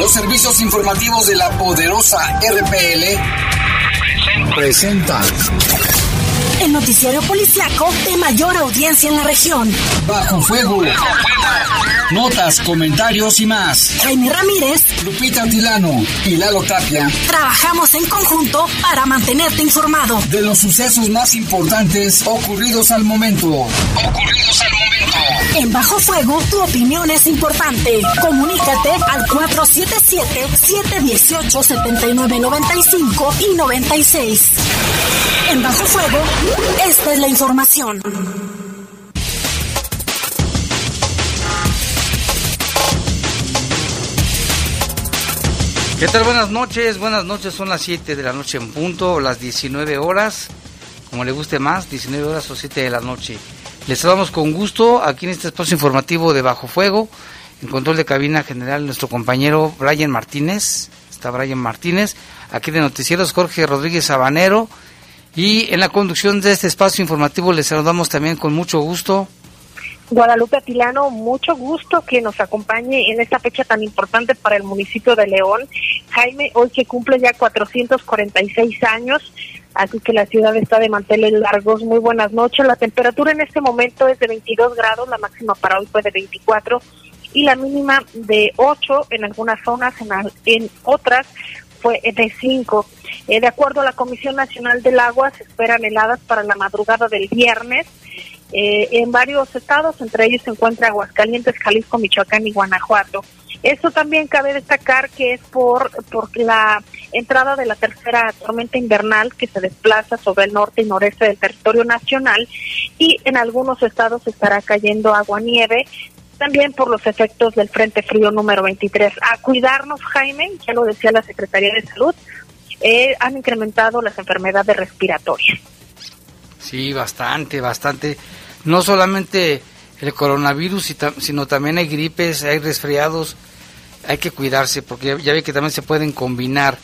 Los servicios informativos de la poderosa RPL presentan el noticiero policiaco de mayor audiencia en la región. Bajo fuego. Notas, comentarios y más. Jaime Ramírez, Lupita Tilano y Lalo Tapia. Trabajamos en conjunto para mantenerte informado de los sucesos más importantes ocurridos al momento. Ocurridos al momento. En Bajo Fuego, tu opinión es importante. Comunícate al 477-718-7995 y 96. En Bajo Fuego, esta es la información. ¿Qué tal? Buenas noches, buenas noches, son las 7 de la noche en punto, las 19 horas, como le guste más, 19 horas o 7 de la noche. Les saludamos con gusto aquí en este espacio informativo de Bajo Fuego, en control de cabina general nuestro compañero Brian Martínez, está Brian Martínez, aquí de Noticieros Jorge Rodríguez Sabanero, y en la conducción de este espacio informativo les saludamos también con mucho gusto. Guadalupe Atilano, mucho gusto que nos acompañe en esta fecha tan importante para el municipio de León. Jaime, hoy que cumple ya 446 años, así que la ciudad está de manteles largos. Muy buenas noches. La temperatura en este momento es de 22 grados, la máxima para hoy fue de 24 y la mínima de 8 en algunas zonas, en, en otras fue de 5. Eh, de acuerdo a la Comisión Nacional del Agua, se esperan heladas para la madrugada del viernes. Eh, en varios estados, entre ellos se encuentra Aguascalientes, Jalisco, Michoacán y Guanajuato. Esto también cabe destacar que es por, por la entrada de la tercera tormenta invernal que se desplaza sobre el norte y noreste del territorio nacional y en algunos estados estará cayendo agua nieve también por los efectos del Frente Frío número 23. A cuidarnos, Jaime, ya lo decía la Secretaría de Salud, eh, han incrementado las enfermedades respiratorias. Sí, bastante, bastante. No solamente el coronavirus, sino también hay gripes, hay resfriados. Hay que cuidarse porque ya, ve que también se pueden combinar.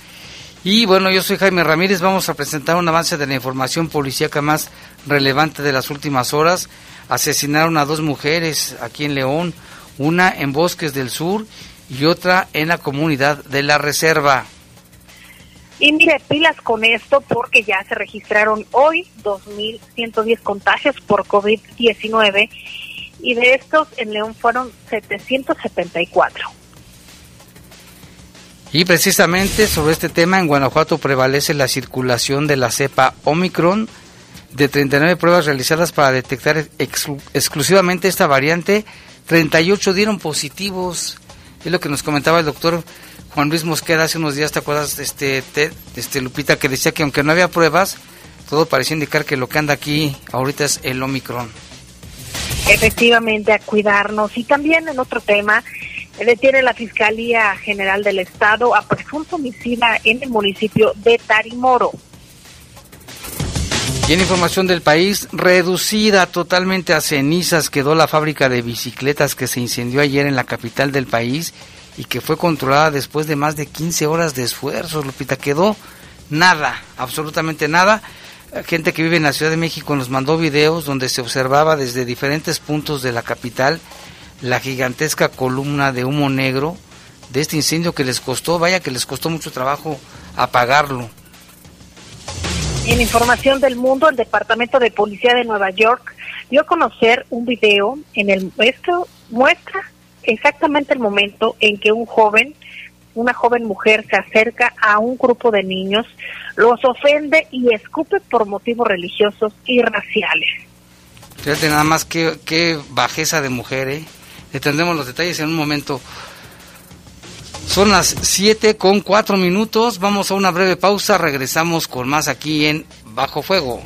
Y bueno, yo soy Jaime Ramírez, vamos a presentar un avance de la información policíaca más relevante de las últimas horas. Asesinaron a dos mujeres aquí en León, una en Bosques del Sur y otra en la comunidad de la Reserva. Y mire, pilas con esto porque ya se registraron hoy 2.110 contagios por COVID-19 y de estos en León fueron 774. Y precisamente sobre este tema en Guanajuato prevalece la circulación de la cepa Omicron. De 39 pruebas realizadas para detectar exclusivamente esta variante, 38 dieron positivos. Es lo que nos comentaba el doctor Juan Luis Mosqueda hace unos días, ¿te acuerdas, este, este Lupita, que decía que aunque no había pruebas, todo parecía indicar que lo que anda aquí ahorita es el Omicron. Efectivamente, a cuidarnos. Y también en otro tema, detiene la Fiscalía General del Estado a presunto homicida en el municipio de Tarimoro. Y información del país, reducida totalmente a cenizas quedó la fábrica de bicicletas que se incendió ayer en la capital del país y que fue controlada después de más de 15 horas de esfuerzos, Lupita. Quedó nada, absolutamente nada. Gente que vive en la Ciudad de México nos mandó videos donde se observaba desde diferentes puntos de la capital la gigantesca columna de humo negro de este incendio que les costó, vaya que les costó mucho trabajo apagarlo. En información del mundo, el Departamento de Policía de Nueva York dio a conocer un video en el esto muestra exactamente el momento en que un joven, una joven mujer se acerca a un grupo de niños, los ofende y escupe por motivos religiosos y raciales. Fíjate nada más qué, qué bajeza de mujer, ¿eh? Le tendremos los detalles en un momento. Son las 7 con 4 minutos. Vamos a una breve pausa. Regresamos con más aquí en Bajo Fuego.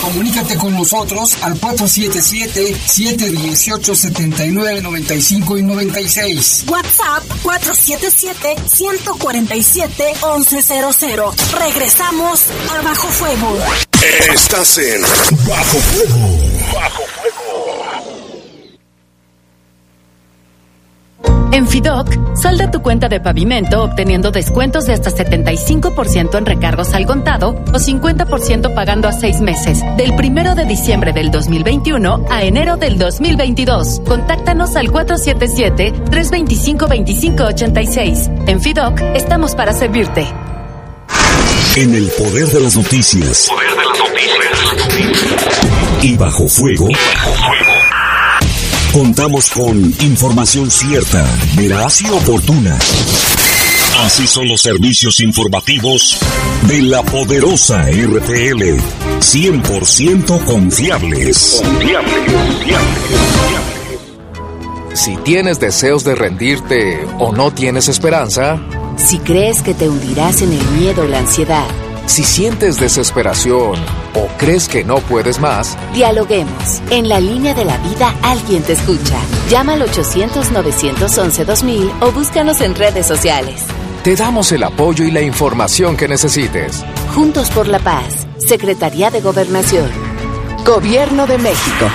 Comunícate con nosotros al 477-718-7995 y 96. WhatsApp 477-147-1100. Regresamos a Bajo Fuego. Estás en Bajo Fuego. Bajo Fuego. En Fidoc, salda tu cuenta de pavimento obteniendo descuentos de hasta 75% en recargos al contado o 50% pagando a seis meses, del primero de diciembre del 2021 a enero del 2022. Contáctanos al 477-325-2586. En Fidoc, estamos para servirte. En el poder de las noticias. Poder de las noticias. Y bajo fuego. Contamos con información cierta, veraz y oportuna. Así son los servicios informativos de la poderosa RTL. 100% confiables. Confiable, confiable, Si tienes deseos de rendirte o no tienes esperanza, Si crees que te hundirás en el miedo o la ansiedad, si sientes desesperación o crees que no puedes más, dialoguemos. En la línea de la vida alguien te escucha. Llama al 800-911-2000 o búscanos en redes sociales. te damos el apoyo y la información que necesites. Juntos por la paz. Secretaría de Gobernación. Gobierno de México.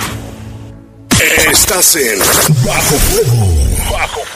Estás en Bajo Fuego. Bajo fuego.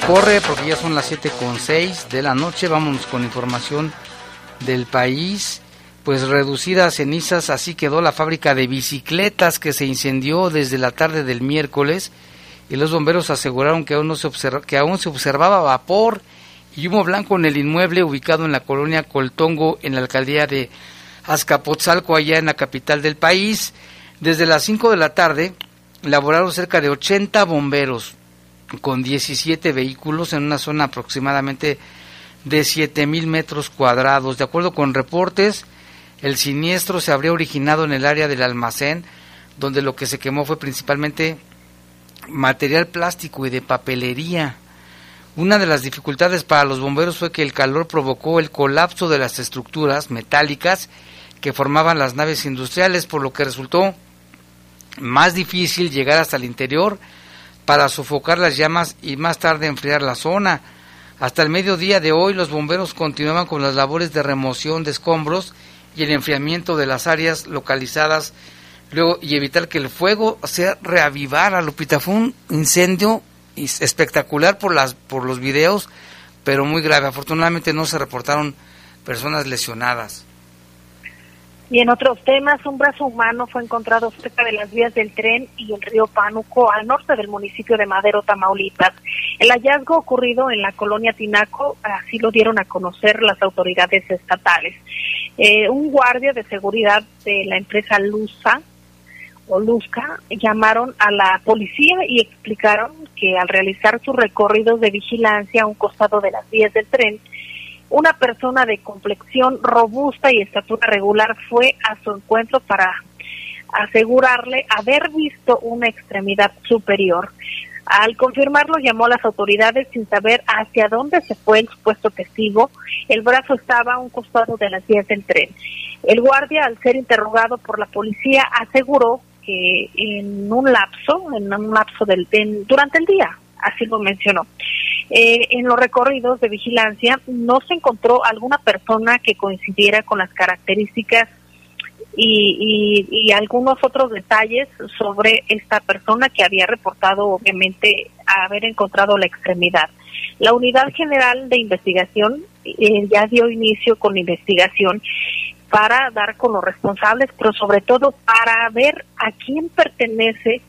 Corre porque ya son las 7 con 6 de la noche. Vámonos con información del país. Pues reducida a cenizas, así quedó la fábrica de bicicletas que se incendió desde la tarde del miércoles y los bomberos aseguraron que aún, no se, que aún se observaba vapor y humo blanco en el inmueble ubicado en la colonia Coltongo en la alcaldía de Azcapotzalco, allá en la capital del país. Desde las 5 de la tarde laboraron cerca de 80 bomberos con 17 vehículos en una zona aproximadamente de 7 mil metros cuadrados. De acuerdo con reportes, el siniestro se habría originado en el área del almacén, donde lo que se quemó fue principalmente material plástico y de papelería. Una de las dificultades para los bomberos fue que el calor provocó el colapso de las estructuras metálicas que formaban las naves industriales, por lo que resultó más difícil llegar hasta el interior para sofocar las llamas y más tarde enfriar la zona. Hasta el mediodía de hoy los bomberos continuaban con las labores de remoción de escombros y el enfriamiento de las áreas localizadas luego y evitar que el fuego se reavivara. Lupita fue un incendio espectacular por las por los videos, pero muy grave. Afortunadamente no se reportaron personas lesionadas. Y en otros temas, un brazo humano fue encontrado cerca de las vías del tren y el río Pánuco, al norte del municipio de Madero, Tamaulipas. El hallazgo ocurrido en la colonia Tinaco, así lo dieron a conocer las autoridades estatales. Eh, un guardia de seguridad de la empresa Lusa o Luzca llamaron a la policía y explicaron que al realizar sus recorridos de vigilancia a un costado de las vías del tren, una persona de complexión robusta y estatura regular fue a su encuentro para asegurarle haber visto una extremidad superior. Al confirmarlo, llamó a las autoridades sin saber hacia dónde se fue el supuesto testigo. El brazo estaba a un costado de las vías del tren. El guardia, al ser interrogado por la policía, aseguró que en un lapso, en un lapso del, en- durante el día, así lo mencionó. Eh, en los recorridos de vigilancia no se encontró alguna persona que coincidiera con las características y, y, algunos otros detalles sobre esta persona que había reportado obviamente haber encontrado la extremidad. La Unidad General de Investigación eh, ya dio inicio con la investigación para dar con los responsables, pero sobre todo para ver a quién pertenece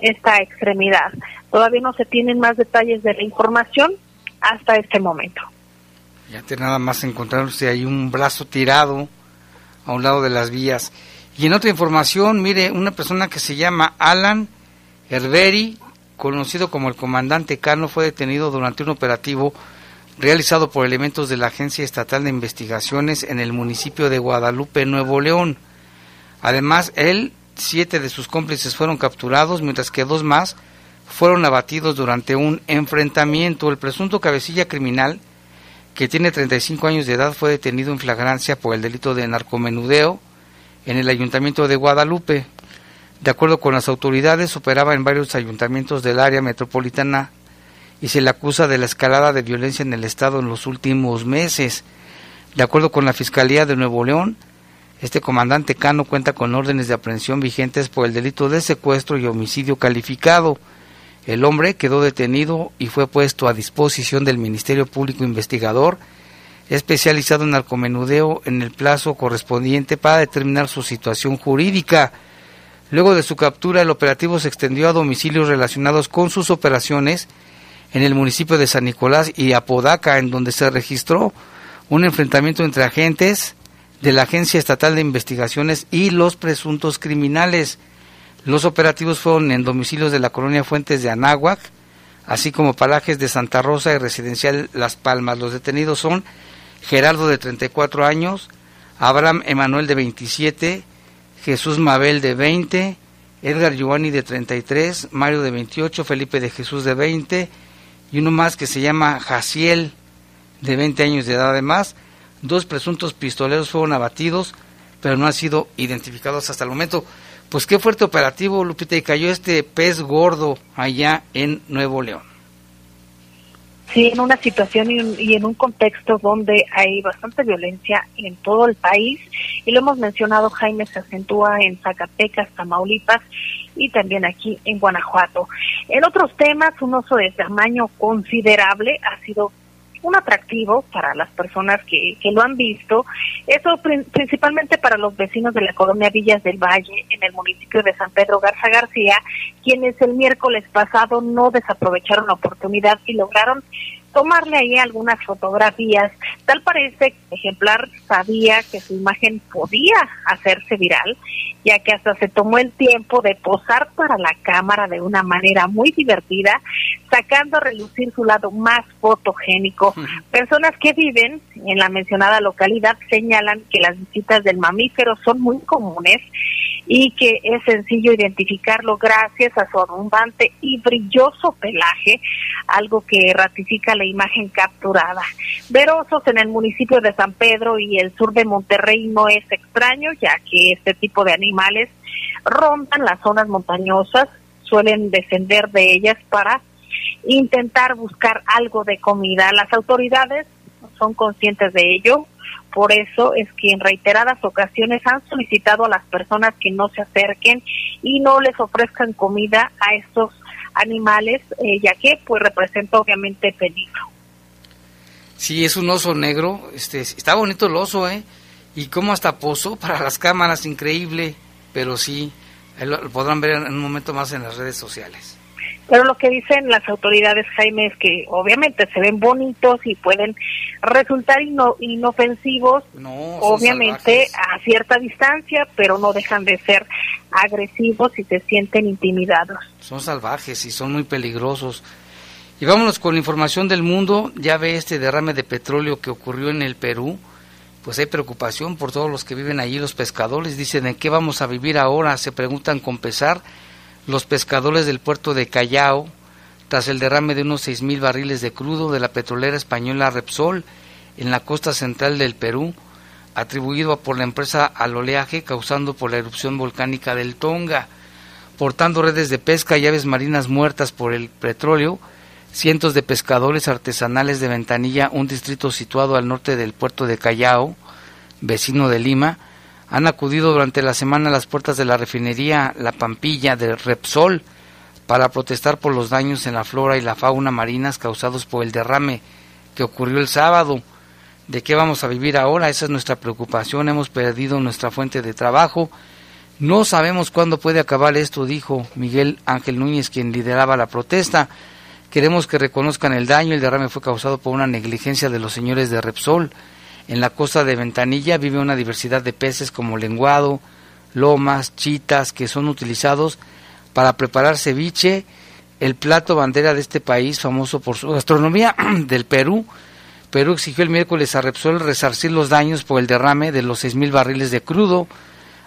esta extremidad. Todavía no se tienen más detalles de la información hasta este momento. Ya te nada más encontrarse ahí un brazo tirado a un lado de las vías. Y en otra información, mire, una persona que se llama Alan Herberi, conocido como el comandante Cano, fue detenido durante un operativo realizado por elementos de la Agencia Estatal de Investigaciones en el municipio de Guadalupe, Nuevo León. Además, él, siete de sus cómplices fueron capturados, mientras que dos más fueron abatidos durante un enfrentamiento. El presunto cabecilla criminal, que tiene 35 años de edad, fue detenido en flagrancia por el delito de narcomenudeo en el ayuntamiento de Guadalupe. De acuerdo con las autoridades, operaba en varios ayuntamientos del área metropolitana y se le acusa de la escalada de violencia en el Estado en los últimos meses. De acuerdo con la Fiscalía de Nuevo León, este comandante Cano cuenta con órdenes de aprehensión vigentes por el delito de secuestro y homicidio calificado. El hombre quedó detenido y fue puesto a disposición del Ministerio Público Investigador, especializado en narcomenudeo, en el plazo correspondiente para determinar su situación jurídica. Luego de su captura, el operativo se extendió a domicilios relacionados con sus operaciones en el municipio de San Nicolás y Apodaca, en donde se registró un enfrentamiento entre agentes de la Agencia Estatal de Investigaciones y los presuntos criminales. Los operativos fueron en domicilios de la colonia Fuentes de Anáhuac, así como parajes de Santa Rosa y Residencial Las Palmas. Los detenidos son Gerardo de 34 años, Abraham Emanuel de 27, Jesús Mabel de 20, Edgar Giovanni de 33, Mario de 28, Felipe de Jesús de 20 y uno más que se llama Jaciel de 20 años de edad además. Dos presuntos pistoleros fueron abatidos, pero no han sido identificados hasta el momento. Pues qué fuerte operativo, Lupita, y cayó este pez gordo allá en Nuevo León. Sí, en una situación y, en un contexto donde hay bastante violencia en todo el país, y lo hemos mencionado, Jaime, se acentúa en Zacatecas, Tamaulipas y también aquí en Guanajuato. En otros temas, un oso de tamaño considerable ha sido un atractivo para las personas que, que lo han visto, eso principalmente para los vecinos de la colonia Villas del Valle, en el municipio de San Pedro Garza García, quienes el miércoles pasado no desaprovecharon la oportunidad y lograron tomarle ahí algunas fotografías. Tal parece que el ejemplar sabía que su imagen podía hacerse viral, ya que hasta se tomó el tiempo de posar para la cámara de una manera muy divertida, sacando a relucir su lado más fotogénico. Personas que viven en la mencionada localidad señalan que las visitas del mamífero son muy comunes y que es sencillo identificarlo gracias a su abundante y brilloso pelaje, algo que ratifica la imagen capturada. Ver osos en el municipio de San Pedro y el sur de Monterrey no es extraño, ya que este tipo de animales rondan las zonas montañosas, suelen descender de ellas para intentar buscar algo de comida. Las autoridades son conscientes de ello, por eso es que en reiteradas ocasiones han solicitado a las personas que no se acerquen y no les ofrezcan comida a estos animales, eh, ya que pues representa obviamente peligro. Sí, es un oso negro, este, está bonito el oso, ¿eh? Y como hasta posó para las cámaras, increíble, pero sí, lo podrán ver en un momento más en las redes sociales. Pero lo que dicen las autoridades, Jaime, es que obviamente se ven bonitos y pueden resultar inofensivos, obviamente a cierta distancia, pero no dejan de ser agresivos y se sienten intimidados. Son salvajes y son muy peligrosos. Y vámonos con la información del mundo. Ya ve este derrame de petróleo que ocurrió en el Perú. Pues hay preocupación por todos los que viven allí, los pescadores. Dicen, ¿en qué vamos a vivir ahora? Se preguntan con pesar los pescadores del puerto de Callao, tras el derrame de unos 6.000 barriles de crudo de la petrolera española Repsol en la costa central del Perú, atribuido por la empresa al oleaje causando por la erupción volcánica del Tonga. Portando redes de pesca y aves marinas muertas por el petróleo, cientos de pescadores artesanales de Ventanilla, un distrito situado al norte del puerto de Callao, vecino de Lima, han acudido durante la semana a las puertas de la refinería La Pampilla de Repsol para protestar por los daños en la flora y la fauna marinas causados por el derrame que ocurrió el sábado. ¿De qué vamos a vivir ahora? Esa es nuestra preocupación. Hemos perdido nuestra fuente de trabajo. No sabemos cuándo puede acabar esto, dijo Miguel Ángel Núñez, quien lideraba la protesta. Queremos que reconozcan el daño. El derrame fue causado por una negligencia de los señores de Repsol. En la costa de Ventanilla vive una diversidad de peces como lenguado, lomas, chitas, que son utilizados para preparar ceviche, el plato bandera de este país, famoso por su gastronomía, del Perú. Perú exigió el miércoles a Repsol resarcir los daños por el derrame de los 6.000 barriles de crudo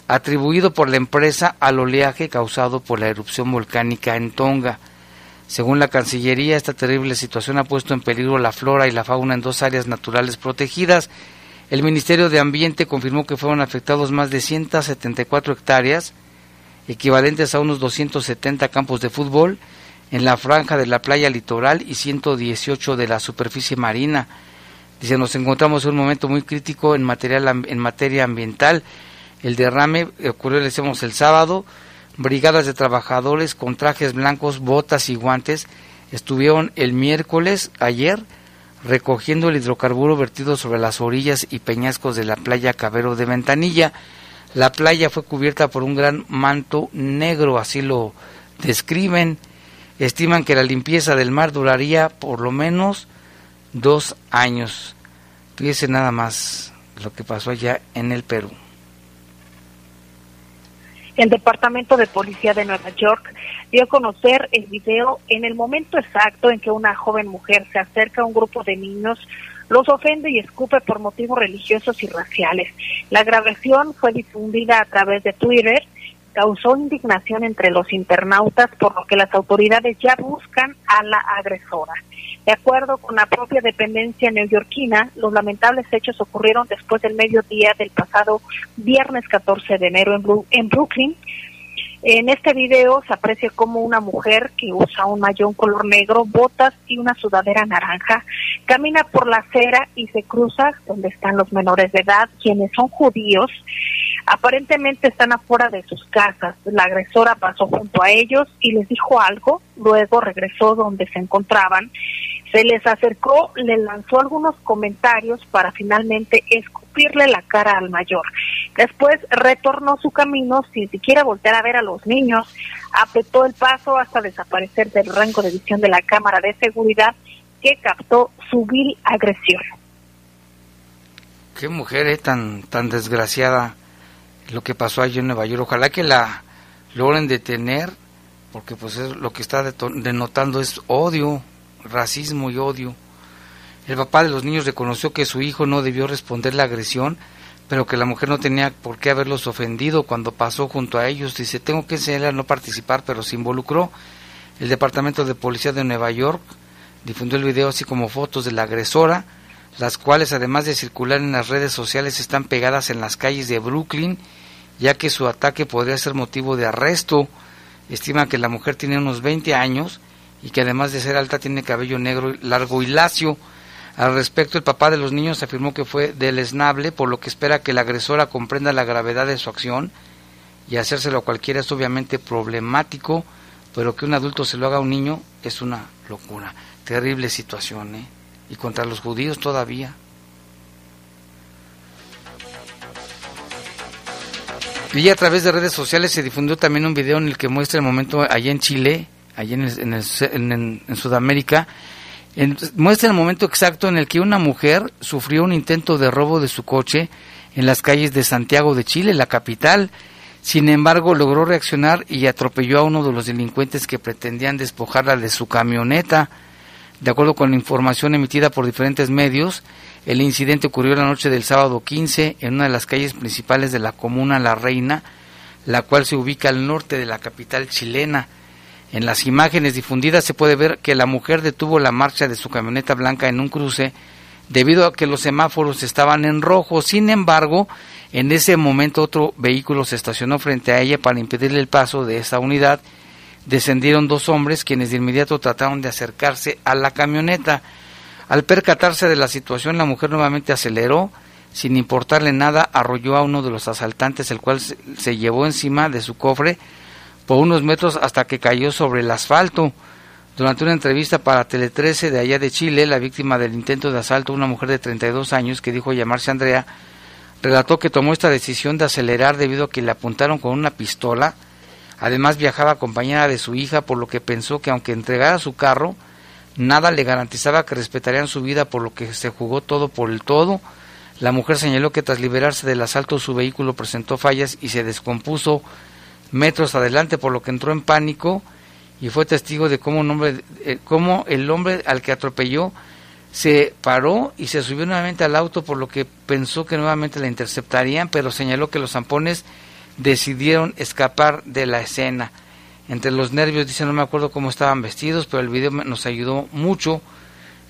atribuido por la empresa al oleaje causado por la erupción volcánica en Tonga. Según la Cancillería, esta terrible situación ha puesto en peligro la flora y la fauna en dos áreas naturales protegidas. El Ministerio de Ambiente confirmó que fueron afectados más de 174 hectáreas, equivalentes a unos 270 campos de fútbol, en la franja de la playa litoral y 118 de la superficie marina. Dice, nos encontramos en un momento muy crítico en, material, en materia ambiental. El derrame ocurrió, decimos, el sábado. Brigadas de trabajadores con trajes blancos, botas y guantes estuvieron el miércoles, ayer, recogiendo el hidrocarburo vertido sobre las orillas y peñascos de la playa Cabero de Ventanilla. La playa fue cubierta por un gran manto negro, así lo describen. Estiman que la limpieza del mar duraría por lo menos dos años. Fíjese nada más lo que pasó allá en el Perú. El Departamento de Policía de Nueva York dio a conocer el video en el momento exacto en que una joven mujer se acerca a un grupo de niños, los ofende y escupe por motivos religiosos y raciales. La grabación fue difundida a través de Twitter causó indignación entre los internautas, por lo que las autoridades ya buscan a la agresora. De acuerdo con la propia dependencia neoyorquina, los lamentables hechos ocurrieron después del mediodía del pasado viernes 14 de enero en, Brooklyn. En este video se aprecia como una mujer que usa un mayón color negro, botas y una sudadera naranja camina por la acera y se cruza donde están los menores de edad, quienes son judíos. Aparentemente están afuera de sus casas. La agresora pasó junto a ellos y les dijo algo, luego regresó donde se encontraban se les acercó, le lanzó algunos comentarios para finalmente escupirle la cara al mayor. Después retornó su camino sin siquiera voltear a ver a los niños, apretó el paso hasta desaparecer del rango de visión de la cámara de seguridad que captó su vil agresión. Qué mujer eh, tan, tan desgraciada lo que pasó allí en Nueva York. Ojalá que la logren detener, porque pues es, lo que está denotando es odio, racismo y odio. El papá de los niños reconoció que su hijo no debió responder la agresión, pero que la mujer no tenía por qué haberlos ofendido cuando pasó junto a ellos. Dice, tengo que enseñarle a no participar, pero se involucró. El Departamento de Policía de Nueva York difundió el video así como fotos de la agresora, las cuales además de circular en las redes sociales están pegadas en las calles de Brooklyn, ya que su ataque podría ser motivo de arresto. Estima que la mujer tiene unos 20 años y que además de ser alta tiene cabello negro largo y lacio. Al respecto, el papá de los niños afirmó que fue deleznable, por lo que espera que la agresora comprenda la gravedad de su acción y hacérselo a cualquiera es obviamente problemático, pero que un adulto se lo haga a un niño es una locura. Terrible situación, ¿eh? Y contra los judíos todavía. Y a través de redes sociales se difundió también un video en el que muestra el momento allá en Chile allí en, Sudamérica, muestra el momento exacto en el que una mujer sufrió un intento de robo de su coche en las calles de Santiago de Chile, la capital. Sin embargo, logró reaccionar y atropelló a uno de los delincuentes que pretendían despojarla de su camioneta. De acuerdo con la información emitida por diferentes medios, el incidente ocurrió la noche del sábado 15 en una de las calles principales de la comuna La Reina, la cual se ubica al norte de la capital chilena. En las imágenes difundidas se puede ver que la mujer detuvo la marcha de su camioneta blanca en un cruce debido a que los semáforos estaban en rojo. Sin embargo, en ese momento otro vehículo se estacionó frente a ella para impedirle el paso de esa unidad. Descendieron dos hombres quienes de inmediato trataron de acercarse a la camioneta. Al percatarse de la situación, la mujer nuevamente aceleró, sin importarle nada, arrolló a uno de los asaltantes, el cual se llevó encima de su cofre por unos metros hasta que cayó sobre el asfalto. Durante una entrevista para Tele 13 de allá de Chile, la víctima del intento de asalto, una mujer de 32 años que dijo llamarse Andrea, relató que tomó esta decisión de acelerar debido a que le apuntaron con una pistola. Además viajaba acompañada de su hija, por lo que pensó que aunque entregara su carro, nada le garantizaba que respetarían su vida, por lo que se jugó todo por el todo. La mujer señaló que tras liberarse del asalto su vehículo presentó fallas y se descompuso metros adelante, por lo que entró en pánico y fue testigo de cómo, un hombre, eh, cómo el hombre al que atropelló se paró y se subió nuevamente al auto, por lo que pensó que nuevamente la interceptarían, pero señaló que los zampones decidieron escapar de la escena. entre los nervios, dice, no me acuerdo cómo estaban vestidos, pero el video nos ayudó mucho.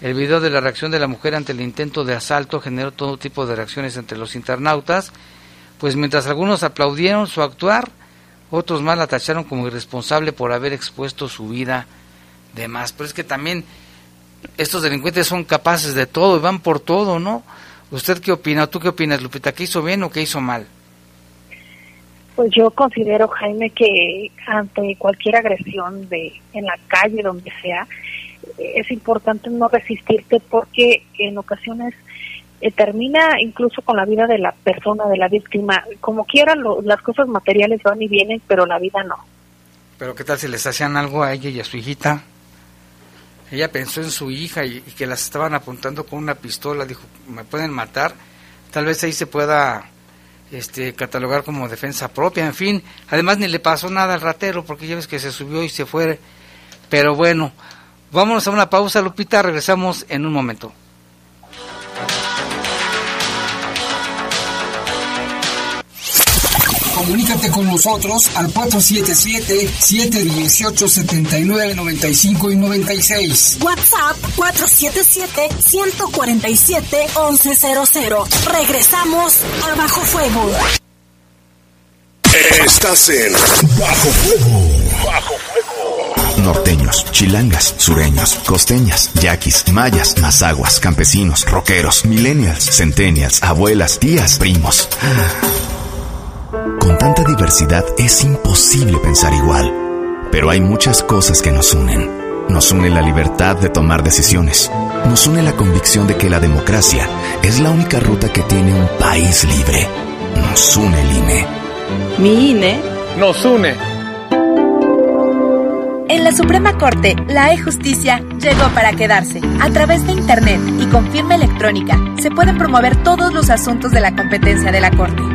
El video de la reacción de la mujer ante el intento de asalto generó todo tipo de reacciones entre los internautas, pues mientras algunos aplaudieron su actuar, otros más la tacharon como irresponsable por haber expuesto su vida de más. Pero es que también estos delincuentes son capaces de todo y van por todo, ¿no? ¿Usted qué opina? ¿Tú qué opinas, Lupita? ¿Qué hizo bien o qué hizo mal? Pues yo considero, Jaime, que ante cualquier agresión de en la calle, donde sea, es importante no resistirte porque en ocasiones eh, termina incluso con la vida de la persona, de la víctima. Como quieran, las cosas materiales van y vienen, pero la vida no. Pero ¿qué tal si les hacían algo a ella y a su hijita? Ella pensó en su hija y, y que las estaban apuntando con una pistola, dijo, me pueden matar. Tal vez ahí se pueda este, catalogar como defensa propia, en fin. Además ni le pasó nada al ratero porque ya ves que se subió y se fue. Pero bueno, vámonos a una pausa, Lupita, regresamos en un momento. Comunícate con nosotros al 477-718-7995 y 96. WhatsApp 477-147-1100. Regresamos a Bajo Fuego. Estás en Bajo Fuego. Bajo Fuego. Norteños, chilangas, sureños, costeñas, yaquis, mayas, mazaguas, campesinos, rockeros, millennials, centennials, abuelas, tías, primos. Con tanta diversidad es imposible pensar igual, pero hay muchas cosas que nos unen. Nos une la libertad de tomar decisiones. Nos une la convicción de que la democracia es la única ruta que tiene un país libre. Nos une el INE. Mi INE nos une. En la Suprema Corte, la e-justicia llegó para quedarse. A través de Internet y con firma electrónica, se pueden promover todos los asuntos de la competencia de la Corte.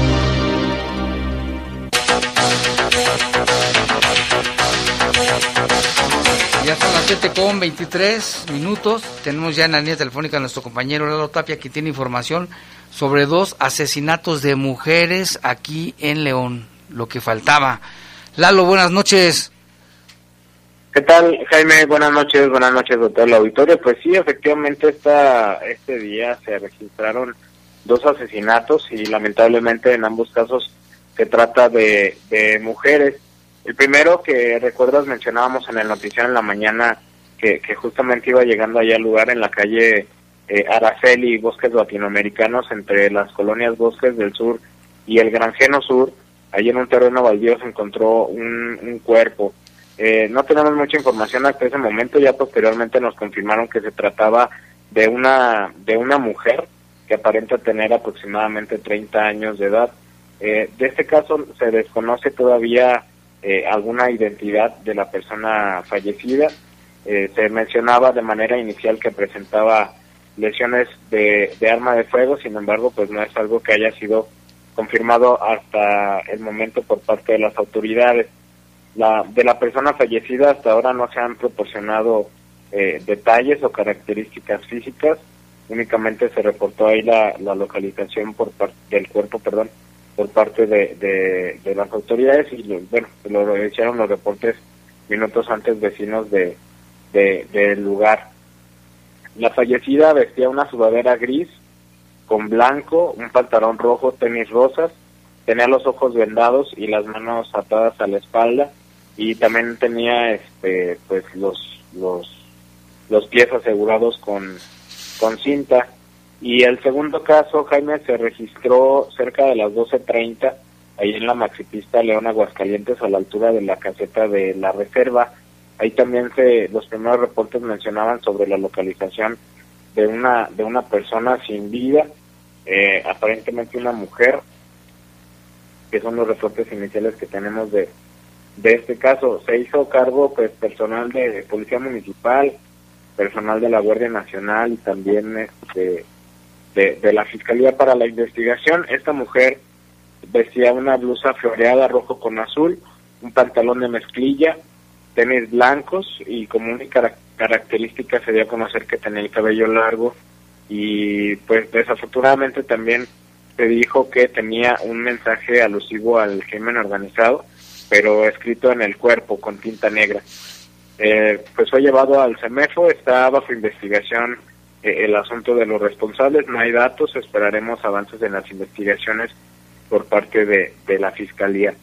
7 con 23 minutos. Tenemos ya en la línea telefónica a nuestro compañero Lalo Tapia que tiene información sobre dos asesinatos de mujeres aquí en León. Lo que faltaba. Lalo, buenas noches. ¿Qué tal, Jaime? Buenas noches, buenas noches, doctor el auditorio. Pues sí, efectivamente esta, este día se registraron dos asesinatos y lamentablemente en ambos casos se trata de, de mujeres. El primero que recuerdas mencionábamos en el noticiero en la mañana que, justamente iba llegando allá al lugar en la calle eh, Araceli, Bosques Latinoamericanos, entre las colonias Bosques del Sur y el Granjeno Sur. Allí en un terreno baldío se encontró un, un cuerpo. Eh, no tenemos mucha información hasta ese momento, ya posteriormente nos confirmaron que se trataba de una, de una mujer que aparenta tener aproximadamente 30 años de edad. Eh, de este caso se desconoce todavía eh, alguna identidad de la persona fallecida. Eh, se mencionaba de manera inicial que presentaba lesiones de, arma de fuego, sin embargo, pues no es algo que haya sido confirmado hasta el momento por parte de las autoridades. La, de la persona fallecida hasta ahora no se han proporcionado eh, detalles o características físicas, únicamente se reportó ahí la, la localización por parte del cuerpo, perdón, por parte de, de, las autoridades y bueno, lo hicieron los reportes minutos antes vecinos de, de, del lugar. La fallecida vestía una sudadera gris con blanco, un pantalón rojo, tenis rosas, tenía los ojos vendados y las manos atadas a la espalda y también tenía este pues los los los pies asegurados con con cinta y el segundo caso Jaime se registró cerca de las 12:30 ahí en la maxipista León Aguascalientes a la altura de la caseta de la reserva ahí también se los primeros reportes mencionaban sobre la localización de una de una persona sin vida eh, aparentemente una mujer que son los reportes iniciales que tenemos de, de este caso. Se hizo cargo pues personal de, Policía Municipal, personal de la Guardia Nacional y también este, de, la Fiscalía para la investigación. Esta mujer vestía una blusa floreada rojo con azul, un pantalón de mezclilla, tenis blancos y como única característica se dio a conocer que tenía el cabello largo y pues desafortunadamente también se dijo que tenía un mensaje alusivo al crimen organizado, pero escrito en el cuerpo con tinta negra. Eh, pues fue llevado al CEMEFO, está bajo investigación el asunto de los responsables, no hay datos, esperaremos avances en las investigaciones por parte de, de la Fiscalía.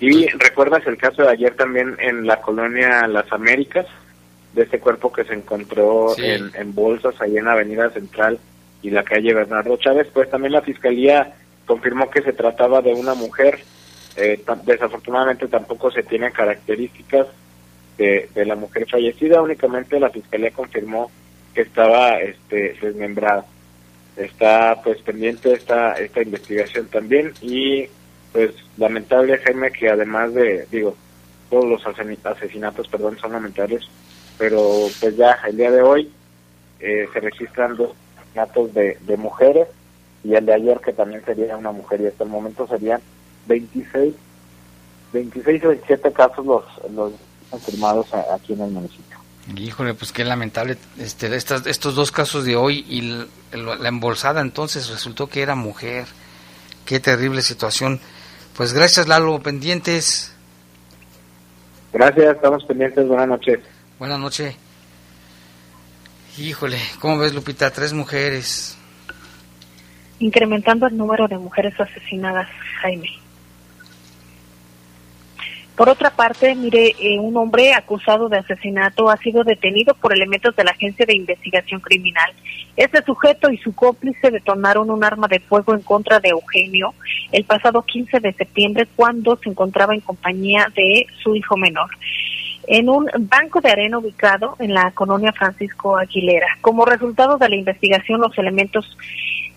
Y recuerdas el caso de ayer también en la colonia Las Américas, de este cuerpo que se encontró en, en bolsas ahí en Avenida Central y la calle Bernardo Chávez, pues también la fiscalía confirmó que se trataba de una mujer. Eh, desafortunadamente tampoco se tienen características de, de, la mujer fallecida, únicamente la fiscalía confirmó que estaba este, desmembrada. Está pues pendiente esta, esta investigación también y pues lamentable Jaime que además de, digo, todos los asesinatos, perdón, son lamentables, pero pues ya el día de hoy eh, se registran dos asesinatos de, de mujeres y el de ayer que también sería una mujer y hasta el momento serían 26 26 o 27 casos los, los confirmados aquí en el municipio. Híjole, pues qué lamentable este, estas, estos dos casos de hoy y la, embolsada entonces resultó que era mujer. Qué terrible situación. Pues gracias Lalo, pendientes. Gracias, estamos pendientes, buenas noches. Buenas noches. Híjole, ¿cómo ves Lupita? Tres mujeres. Incrementando el número de mujeres asesinadas, Jaime. Por otra parte, mire, eh, un hombre acusado de asesinato ha sido detenido por elementos de la Agencia de Investigación Criminal. Este sujeto y su cómplice detonaron un arma de fuego en contra de Eugenio el pasado 15 de septiembre cuando se encontraba en compañía de su hijo menor en un banco de arena ubicado en la colonia Francisco Aguilera. Como resultado de la investigación, los elementos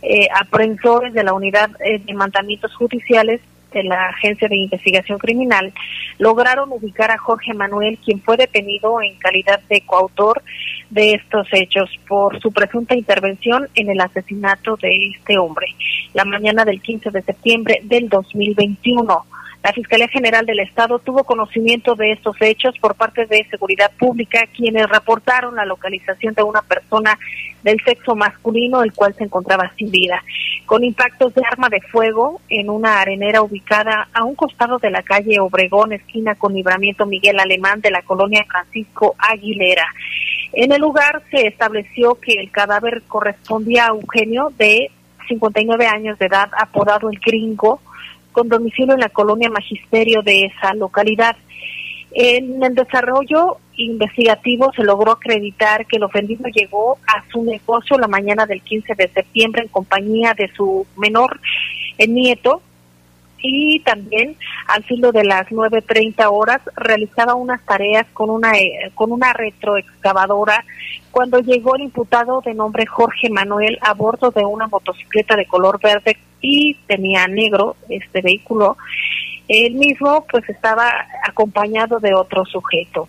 eh, aprensores de la unidad eh, de mandamientos judiciales de la Agencia de Investigación Criminal lograron ubicar a Jorge Manuel, quien fue detenido en calidad de coautor de estos hechos por su presunta intervención en el asesinato de este hombre la mañana del 15 de septiembre del 2021. La Fiscalía General del Estado tuvo conocimiento de estos hechos por parte de Seguridad Pública, quienes reportaron la localización de una persona del sexo masculino, el cual se encontraba sin vida, con impactos de arma de fuego en una arenera ubicada a un costado de la calle Obregón, esquina con libramiento Miguel Alemán de la colonia Francisco Aguilera. En el lugar se estableció que el cadáver correspondía a Eugenio de 59 años de edad, apodado el gringo, con domicilio en la colonia Magisterio de esa localidad. En el desarrollo investigativo se logró acreditar que el ofendido llegó a su negocio la mañana del 15 de septiembre en compañía de su menor nieto y también al filo de las 9.30 horas realizaba unas tareas con una, eh, con una retroexcavadora cuando llegó el imputado de nombre Jorge Manuel a bordo de una motocicleta de color verde y tenía negro este vehículo. Él mismo pues estaba acompañado de otro sujeto.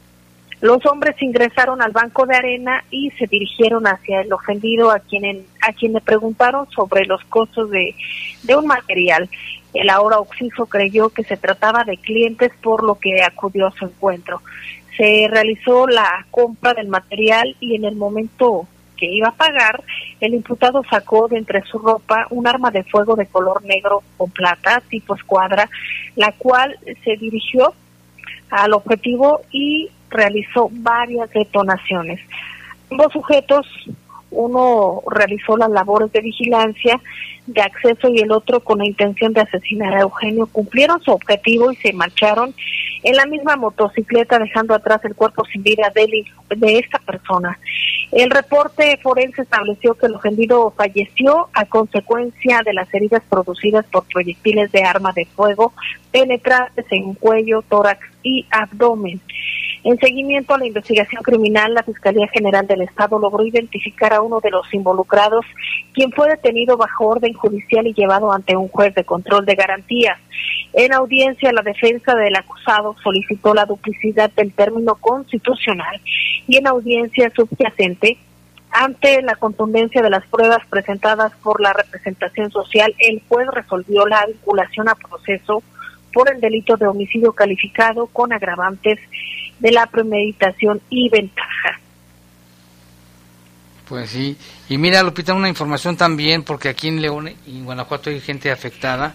Los hombres ingresaron al banco de arena y se dirigieron hacia el ofendido a quien, a quien le preguntaron sobre los costos de, de un material. El ahora Oxiso creyó que se trataba de clientes por lo que acudió a su encuentro. Se realizó la compra del material y en el momento que iba a pagar, el imputado sacó de entre su ropa un arma de fuego de color negro o plata, tipo escuadra, la cual se dirigió al objetivo y realizó varias detonaciones. Ambos sujetos Uno realizó las labores de vigilancia, de acceso y el otro con la intención de asesinar a Eugenio. Cumplieron su objetivo y se marcharon en la misma motocicleta dejando atrás el cuerpo sin vida de, de esta persona. El reporte forense estableció que el ofendido falleció a consecuencia de las heridas producidas por proyectiles de arma de fuego penetrantes en cuello, tórax y abdomen. En seguimiento a la investigación criminal, la Fiscalía General del Estado logró identificar a uno de los involucrados, quien fue detenido bajo orden judicial y llevado ante un juez de control de garantías. En audiencia, la defensa del acusado solicitó la duplicidad del término constitucional y en audiencia subyacente, ante la contundencia de las pruebas presentadas por la representación social, el juez resolvió la vinculación a proceso por el delito de homicidio calificado con agravantes de la premeditación y ventaja. Pues sí, y mira Lupita, una información también, porque aquí en León y en Guanajuato hay gente afectada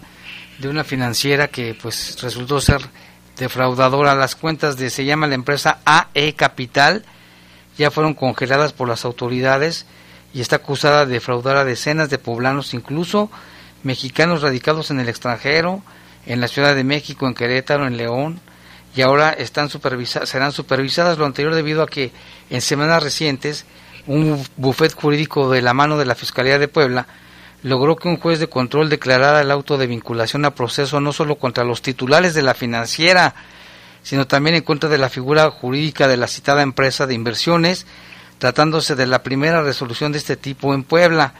de una financiera que pues resultó ser defraudadora. Las cuentas de, se llama la empresa AE Capital, ya fueron congeladas por las autoridades y está acusada de defraudar a decenas de poblanos, incluso mexicanos radicados en el extranjero, en la Ciudad de México, en Querétaro, en León, y ahora están supervisadas, serán supervisadas lo anterior debido a que en semanas recientes un bufet jurídico de la mano de la Fiscalía de Puebla logró que un juez de control declarara el auto de vinculación a proceso no solo contra los titulares de la financiera, sino también en contra de la figura jurídica de la citada empresa de inversiones, tratándose de la primera resolución de este tipo en Puebla.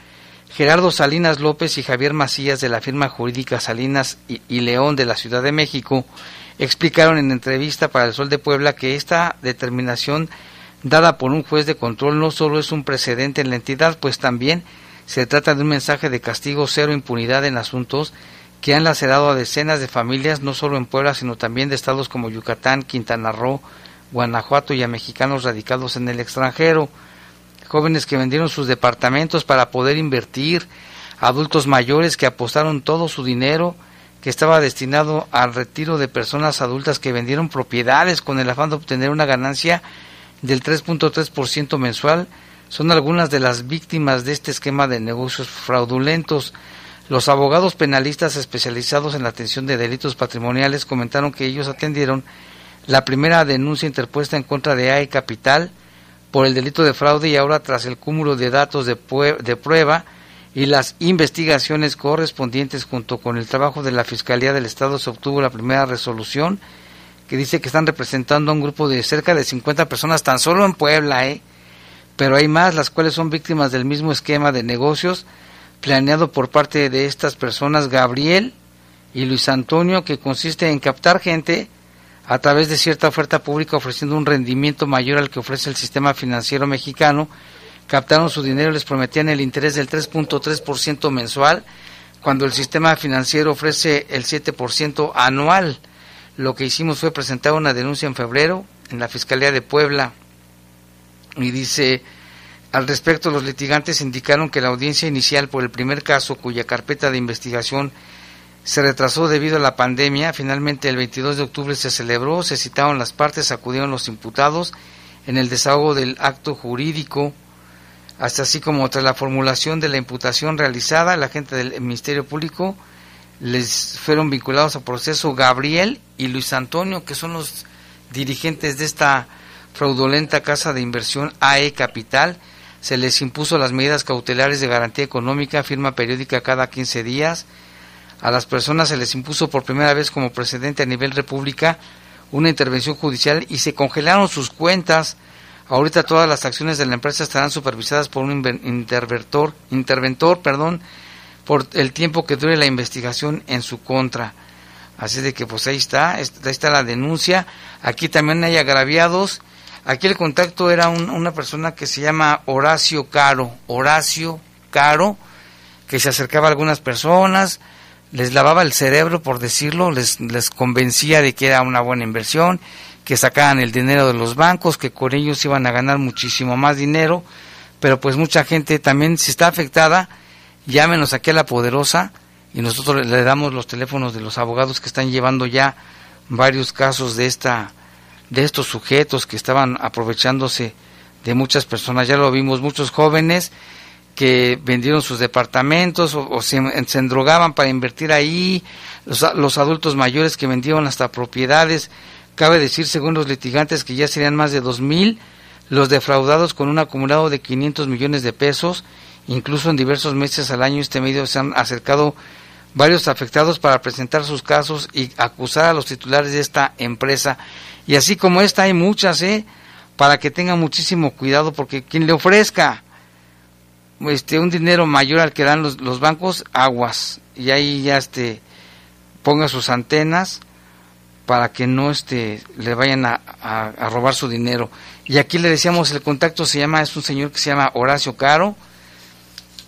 Gerardo Salinas López y Javier Macías de la firma jurídica Salinas y, León de la Ciudad de México explicaron en entrevista para el Sol de Puebla que esta determinación dada por un juez de control no solo es un precedente en la entidad, pues también se trata de un mensaje de castigo cero impunidad en asuntos que han lacerado a decenas de familias, no solo en Puebla, sino también de estados como Yucatán, Quintana Roo, Guanajuato y a mexicanos radicados en el extranjero, jóvenes que vendieron sus departamentos para poder invertir, adultos mayores que apostaron todo su dinero que estaba destinado al retiro de personas adultas que vendieron propiedades con el afán de obtener una ganancia del 3.3% mensual, son algunas de las víctimas de este esquema de negocios fraudulentos. Los abogados penalistas especializados en la atención de delitos patrimoniales comentaron que ellos atendieron la primera denuncia interpuesta en contra de AE Capital por el delito de fraude y ahora tras el cúmulo de datos de, de prueba y las investigaciones correspondientes junto con el trabajo de la Fiscalía del Estado se obtuvo la primera resolución que dice que están representando a un grupo de cerca de 50 personas tan solo en Puebla, ¿eh? pero hay más las cuales son víctimas del mismo esquema de negocios planeado por parte de estas personas, Gabriel y Luis Antonio, que consiste en captar gente a través de cierta oferta pública ofreciendo un rendimiento mayor al que ofrece el sistema financiero mexicano captaron su dinero y les prometían el interés del 3.3% mensual, cuando el sistema financiero ofrece el 7% anual. Lo que hicimos fue presentar una denuncia en febrero en la Fiscalía de Puebla y dice, al respecto los litigantes indicaron que la audiencia inicial por el primer caso, cuya carpeta de investigación se retrasó debido a la pandemia, finalmente el 22 de octubre se celebró, se citaron las partes, acudieron los imputados en el desahogo del acto jurídico hasta así como tras la formulación de la imputación realizada, la gente del Ministerio Público les fueron vinculados a proceso Gabriel y Luis Antonio, que son los dirigentes de esta fraudulenta casa de inversión AE Capital. Se les impuso las medidas cautelares de garantía económica, firma periódica cada 15 días. A las personas se les impuso por primera vez como precedente a nivel república una intervención judicial y se congelaron sus cuentas Ahorita todas las acciones de la empresa estarán supervisadas por un interventor, interventor perdón, por el tiempo que dure la investigación en su contra. Así de que pues ahí está, ahí está la denuncia. Aquí también hay agraviados. Aquí el contacto era una persona que se llama Horacio Caro, Horacio Caro, que se acercaba a algunas personas, les lavaba el cerebro, por decirlo, les, les convencía de que era una buena inversión que sacaban el dinero de los bancos, que con ellos iban a ganar muchísimo más dinero, pero pues mucha gente también si está afectada, llámenos aquí a la poderosa y nosotros le damos los teléfonos de los abogados que están llevando ya varios casos de esta de estos sujetos que estaban aprovechándose de muchas personas. Ya lo vimos, muchos jóvenes que vendieron sus departamentos o, se, endrogaban para invertir ahí, los, adultos mayores que vendieron hasta propiedades. Cabe decir, según los litigantes, que ya serían más de dos mil los defraudados con un acumulado de 500 millones de pesos. Incluso en diversos meses al año este medio se han acercado varios afectados para presentar sus casos y acusar a los titulares de esta empresa. Y así como esta hay muchas, ¿eh? Para que tengan muchísimo cuidado porque quien le ofrezca este un dinero mayor al que dan los, bancos, aguas. Y ahí ya este ponga sus antenas para que no este le vayan a, a robar su dinero. Y aquí le decíamos el contacto se llama, es un señor que se llama Horacio Caro,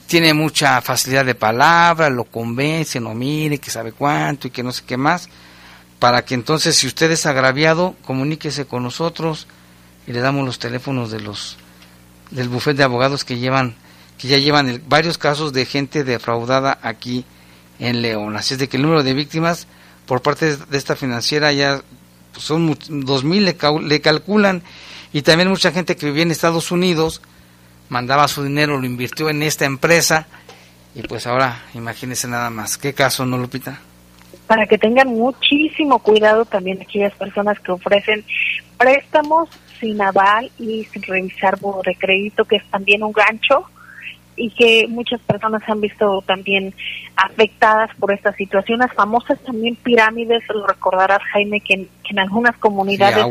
tiene mucha facilidad de palabra, lo convence, no mire, que sabe cuánto y que no sé qué más, para que entonces si usted es agraviado, comuníquese con nosotros y le damos los teléfonos de los del bufete de abogados que llevan que ya llevan varios casos de gente defraudada aquí en León. Así es de que el número de víctimas por parte de esta financiera ya son dos mil le, le calculan y también mucha gente que vivía en Estados Unidos mandaba su dinero, lo invirtió en esta empresa y pues ahora imagínense nada más. ¿Qué caso, no, Lupita? Para que tengan muchísimo cuidado también aquellas personas que ofrecen préstamos sin aval y sin revisar de crédito, que es también un gancho y que muchas personas han visto también afectadas por estas situaciones famosas también pirámides lo recordarás Jaime que en, en algunas comunidades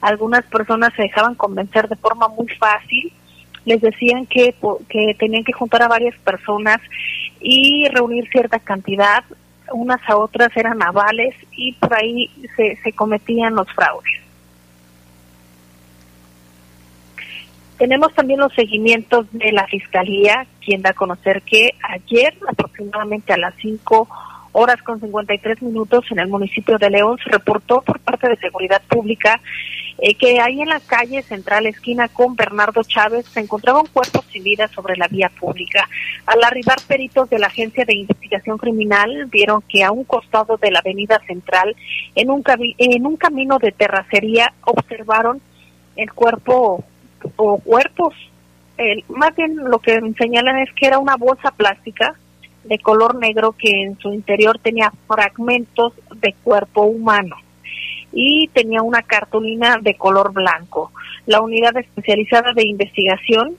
algunas personas se dejaban convencer de forma muy fácil. Les decían que, que tenían que juntar a varias personas y reunir cierta cantidad, unas a otras eran avales y por ahí se, se cometían los fraudes. Tenemos también los seguimientos de la Fiscalía, quien da a conocer que ayer, aproximadamente a las 5 horas con 53 minutos, en el municipio de León, se reportó por parte de Seguridad Pública eh, que ahí en la calle central, esquina con Bernardo Chávez, se encontraba un cuerpo sin vida sobre la vía pública. Al arribar peritos de la Agencia de Investigación Criminal, vieron que a un costado de la avenida central, en un, en un camino de terracería, observaron el cuerpo o cuerpos. más bien lo que señalan es que era una bolsa plástica de color negro que en su interior tenía fragmentos de cuerpo humano y tenía una cartulina de color blanco. La unidad especializada de investigación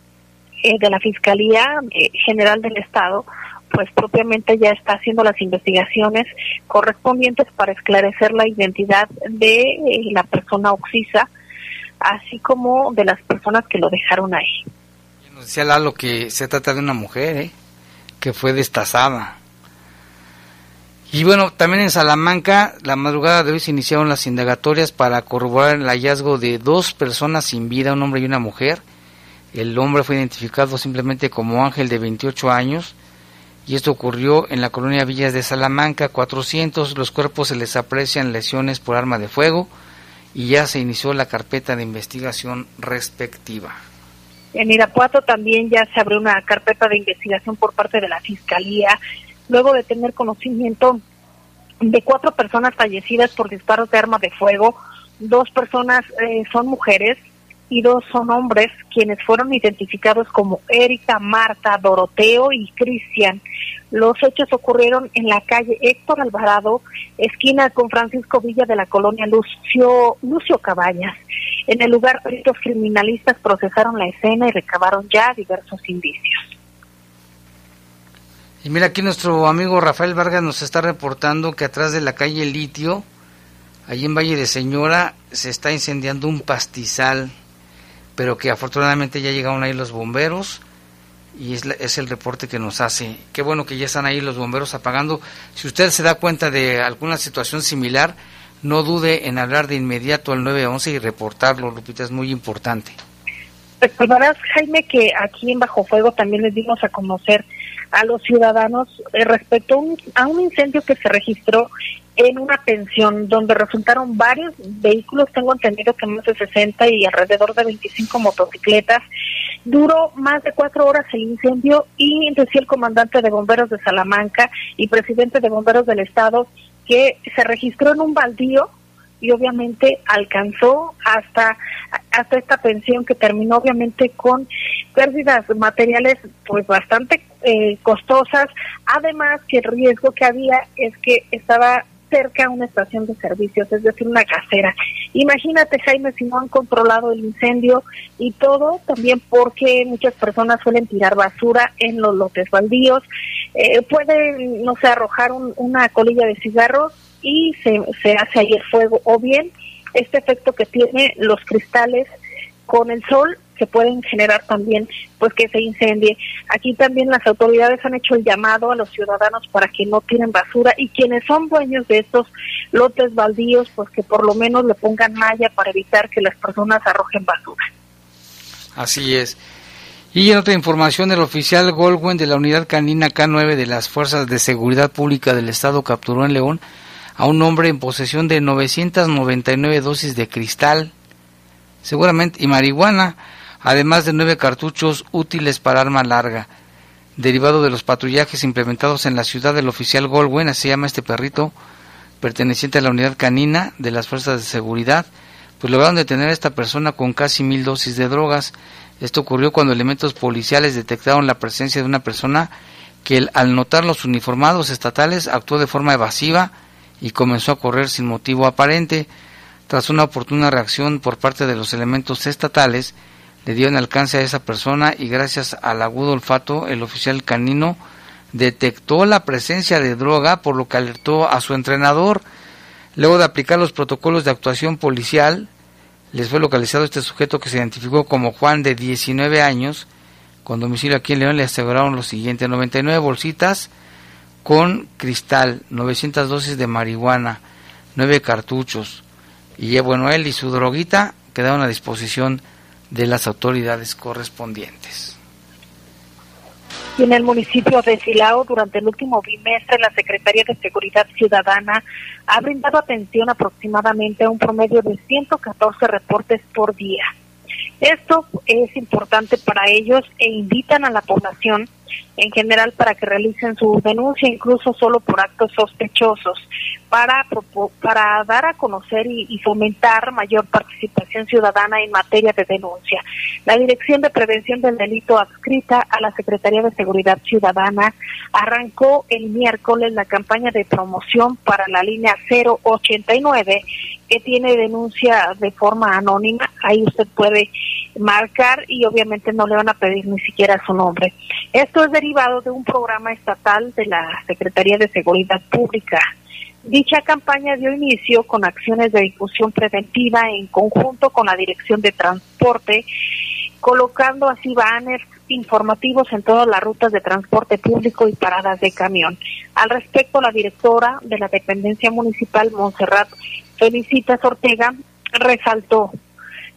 eh, de la Fiscalía eh, General del Estado pues propiamente ya está haciendo las investigaciones correspondientes para esclarecer la identidad de eh, la persona oxisa, así como de las personas que lo dejaron ahí. Nos decía Lalo que se trata de una mujer, que fue destazada. Y bueno, también en Salamanca, la madrugada de hoy se iniciaron las indagatorias para corroborar el hallazgo de dos personas sin vida, un hombre y una mujer. El hombre fue identificado simplemente como Ángel de 28 años y esto ocurrió en la colonia Villas de Salamanca, 400. Los cuerpos se les aprecian lesiones por arma de fuego y ya se inició la carpeta de investigación respectiva. En Irapuato también ya se abrió una carpeta de investigación por parte de la Fiscalía luego de tener conocimiento de cuatro personas fallecidas por disparos de arma de fuego. Dos personas eh, son mujeres y dos son hombres, quienes fueron identificados como Erika, Marta, Doroteo y Cristian. Los hechos ocurrieron en la calle Héctor Alvarado, esquina con Francisco Villa de la colonia Lucio, Lucio Cabañas. En el lugar, peritos criminalistas procesaron la escena y recabaron ya diversos indicios. Y mira, aquí nuestro amigo Rafael Vargas nos está reportando que atrás de la calle Litio, allí en Valle de Señora, se está incendiando un pastizal, pero que afortunadamente ya llegaron ahí los bomberos y es, es, el reporte que nos hace. Qué bueno que ya están ahí los bomberos apagando. Si usted se da cuenta de alguna situación similar, no dude en hablar de inmediato al 911 y reportarlo, Lupita, es muy importante. Recordarás, Jaime, que aquí en Bajo Fuego también les dimos a conocer a los ciudadanos eh, respecto a un, incendio que se registró en una pensión donde resultaron varios vehículos, tengo entendido que más de 60 y alrededor de 25 motocicletas. Duró más de cuatro horas el incendio y decía el comandante de bomberos de Salamanca y presidente de bomberos del estado que se registró en un baldío y obviamente alcanzó hasta hasta esta pensión que terminó obviamente con pérdidas materiales pues bastante eh, costosas además que el riesgo que había es que estaba cerca a una estación de servicios, es decir, una casera. Imagínate, Jaime, si no han controlado el incendio y todo, también porque muchas personas suelen tirar basura en los lotes baldíos, eh, pueden, no sé, arrojar una colilla de cigarros y se, se hace ahí el fuego, o bien este efecto que tiene los cristales con el sol que pueden generar también pues que se incendie. Aquí también las autoridades han hecho el llamado a los ciudadanos para que no tiren basura y quienes son dueños de estos lotes baldíos pues que por lo menos le pongan malla para evitar que las personas arrojen basura. Así es. Y en otra información, el oficial Goldwyn de la unidad canina K9 de las Fuerzas de Seguridad Pública del Estado capturó en León a un hombre en posesión de 999 dosis de cristal, seguramente, y marihuana, además de nueve cartuchos útiles para arma larga. Derivado de los patrullajes implementados en la ciudad del oficial Goldwyn, así se llama este perrito, perteneciente a la unidad canina de las fuerzas de seguridad, pues lograron detener a esta persona con casi mil dosis de drogas. Esto ocurrió cuando elementos policiales detectaron la presencia de una persona que al notar los uniformados estatales actuó de forma evasiva y comenzó a correr sin motivo aparente. Tras una oportuna reacción por parte de los elementos estatales, le dio en alcance a esa persona y gracias al agudo olfato el oficial canino detectó la presencia de droga por lo que alertó a su entrenador. Luego de aplicar los protocolos de actuación policial, les fue localizado este sujeto que se identificó como Juan de 19 años. Con domicilio aquí en León le aseguraron lo siguiente, 99 bolsitas con cristal, 900 dosis de marihuana, 9 cartuchos. Y bueno, él y su droguita quedaron a disposición de las autoridades correspondientes. En el municipio de Silao, durante el último bimestre, la Secretaría de Seguridad Ciudadana ha brindado atención aproximadamente a un promedio de 114 reportes por día. Esto es importante para ellos e invitan a la población en general para que realicen su denuncia, incluso solo por actos sospechosos, para, para dar a conocer y, fomentar mayor participación ciudadana en materia de denuncia. La Dirección de Prevención del Delito adscrita a la Secretaría de Seguridad Ciudadana arrancó el miércoles la campaña de promoción para la línea 089 que tiene denuncia de forma anónima. Ahí usted puede marcar y obviamente no le van a pedir ni siquiera su nombre. Es derivado de un programa estatal de la Secretaría de Seguridad Pública. Dicha campaña dio inicio con acciones de difusión preventiva en conjunto con la Dirección de Transporte, colocando así banners informativos en todas las rutas de transporte público y paradas de camión. Al respecto, la directora de la dependencia municipal, Montserrat Felicitas Ortega, resaltó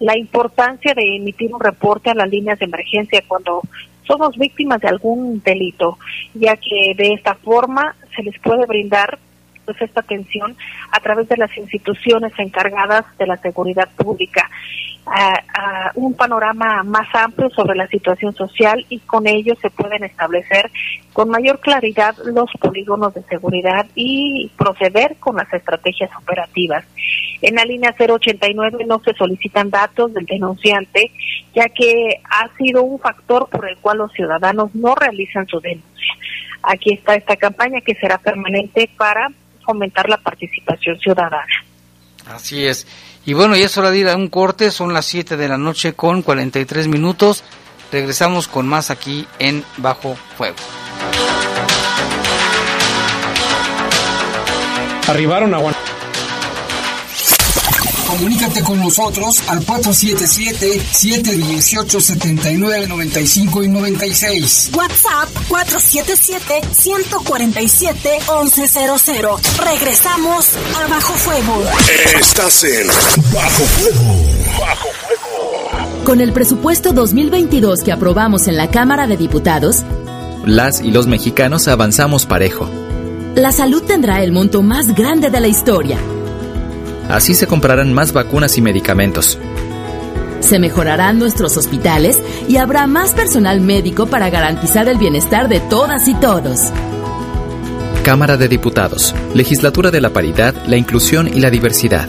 la importancia de emitir un reporte a las líneas de emergencia cuando somos víctimas de algún delito, ya que de esta forma se les puede brindar pues esta atención a través de las instituciones encargadas de la seguridad pública a, un panorama más amplio sobre la situación social y con ello se pueden establecer con mayor claridad los polígonos de seguridad y proceder con las estrategias operativas. En la línea 089 no se solicitan datos del denunciante, ya que ha sido un factor por el cual los ciudadanos no realizan su denuncia. Aquí está esta campaña que será permanente para fomentar la participación ciudadana. Así es. Y bueno, ya es hora de ir a un corte, son las 7 de la noche con 43 minutos. Regresamos con más aquí en Bajo Fuego. Arribaron a Comunícate con nosotros al 477-718-7995 y 96. WhatsApp 477-147-1100. Regresamos a Bajo Fuego. Estás en Bajo Fuego. Bajo Fuego. Con el presupuesto 2022 que aprobamos en la Cámara de Diputados, las y los mexicanos avanzamos parejo. La salud tendrá el monto más grande de la historia Así se comprarán más vacunas y medicamentos. Se mejorarán nuestros hospitales y habrá más personal médico para garantizar el bienestar de todas y todos. Cámara de Diputados, Legislatura de la Paridad, la Inclusión y la Diversidad.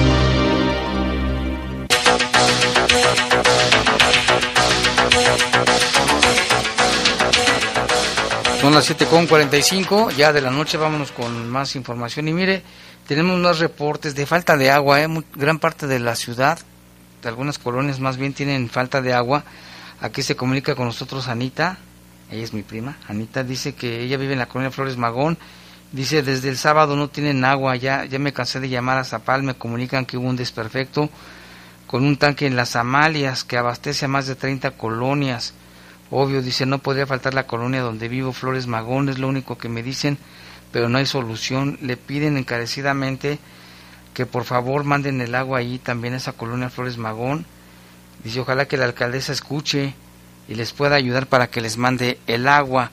Son las 7.45, ya de la noche vámonos con más información. Y mire, tenemos unos reportes de falta de agua, ¿eh? gran parte de la ciudad, de algunas colonias más bien tienen falta de agua. Aquí se comunica con nosotros Anita, ella es mi prima, Anita dice que ella vive en la colonia Flores Magón, dice desde el sábado no tienen agua, ya, ya me cansé de llamar a Zapal, me comunican que hubo un desperfecto con un tanque en las Amalias que abastece a más de 30 colonias Obvio, dice, no podría faltar la colonia donde vivo, Flores Magón, es lo único que me dicen, pero no hay solución. Le piden encarecidamente que por favor manden el agua ahí también a esa colonia Flores Magón. Dice, ojalá que la alcaldesa escuche y les pueda ayudar para que les mande el agua.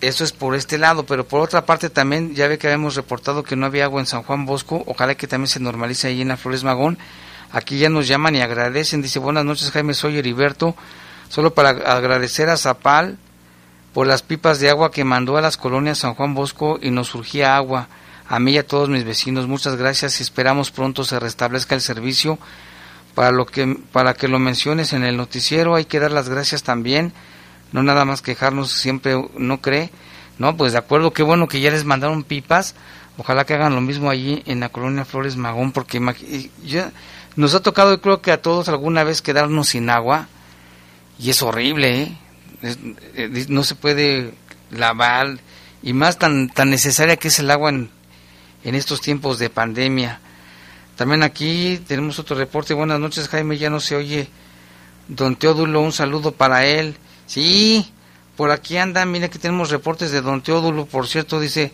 Eso es por este lado, pero por otra parte también ya ve que habíamos reportado que no había agua en San Juan Bosco, ojalá que también se normalice ahí en la Flores Magón. Aquí ya nos llaman y agradecen, dice, buenas noches Jaime, soy Heriberto solo para agradecer a Zapal por las pipas de agua que mandó a las colonias San Juan Bosco y nos surgía agua. A mí y a todos mis vecinos, muchas gracias y esperamos pronto se restablezca el servicio. Para, lo que, para que lo menciones en el noticiero hay que dar las gracias también, no nada más quejarnos siempre, ¿no cree? No, pues de acuerdo, qué bueno que ya les mandaron pipas, ojalá que hagan lo mismo allí en la colonia Flores Magón, porque ya, nos ha tocado, creo que a todos alguna vez quedarnos sin agua, y es horrible, ¿eh? Eh, no se puede lavar y más tan, tan necesaria que es el agua en, en estos tiempos de pandemia. También aquí tenemos otro reporte. Buenas noches, Jaime. Ya no se oye. Don Teodulo, un saludo para él. Sí, por aquí anda. Mira que tenemos reportes de Don Teodulo. Por cierto, dice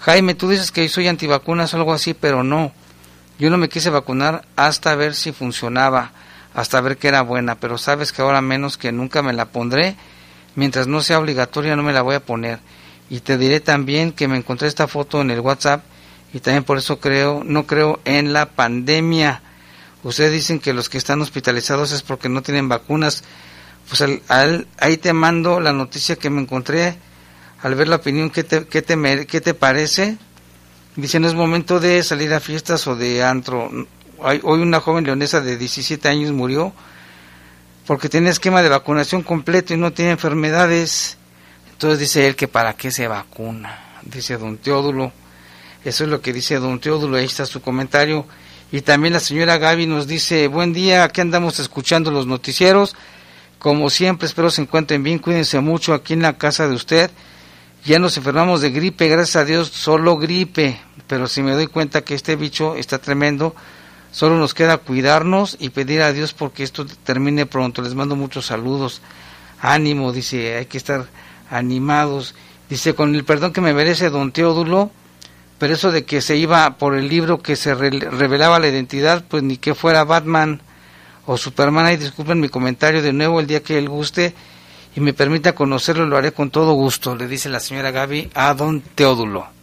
Jaime, tú dices que soy antivacunas o algo así, pero no. Yo no me quise vacunar hasta ver si funcionaba hasta ver que era buena, pero sabes que ahora menos que nunca me la pondré, mientras no sea obligatoria no me la voy a poner. Y te diré también que me encontré esta foto en el WhatsApp y también por eso creo, no creo en la pandemia. Ustedes dicen que los que están hospitalizados es porque no tienen vacunas. Pues ahí te mando la noticia que me encontré al ver la opinión, ¿qué te, qué te, qué te parece? Dice, no es momento de salir a fiestas o de antro hoy una joven leonesa de 17 años murió porque tiene esquema de vacunación completo y no tiene enfermedades. Entonces dice él que para qué se vacuna, dice don Teodulo. Eso es lo que dice don Teodulo, ahí está su comentario. Y también la señora Gaby nos dice, buen día, aquí andamos escuchando los noticieros. Como siempre, espero se encuentren bien, cuídense mucho aquí en la casa de usted. Ya nos enfermamos de gripe, gracias a Dios, solo gripe. Pero si me doy cuenta que este bicho está tremendo, Solo nos queda cuidarnos y pedir a Dios porque esto termine pronto. Les mando muchos saludos. Ánimo, dice, hay que estar animados. Dice, con el perdón que me merece don Teodulo, pero eso de que se iba por el libro que se revelaba la identidad, pues ni que fuera Batman o Superman. Y disculpen mi comentario de nuevo el día que él guste y me permita conocerlo, lo haré con todo gusto, le dice la señora Gaby a don Teodulo.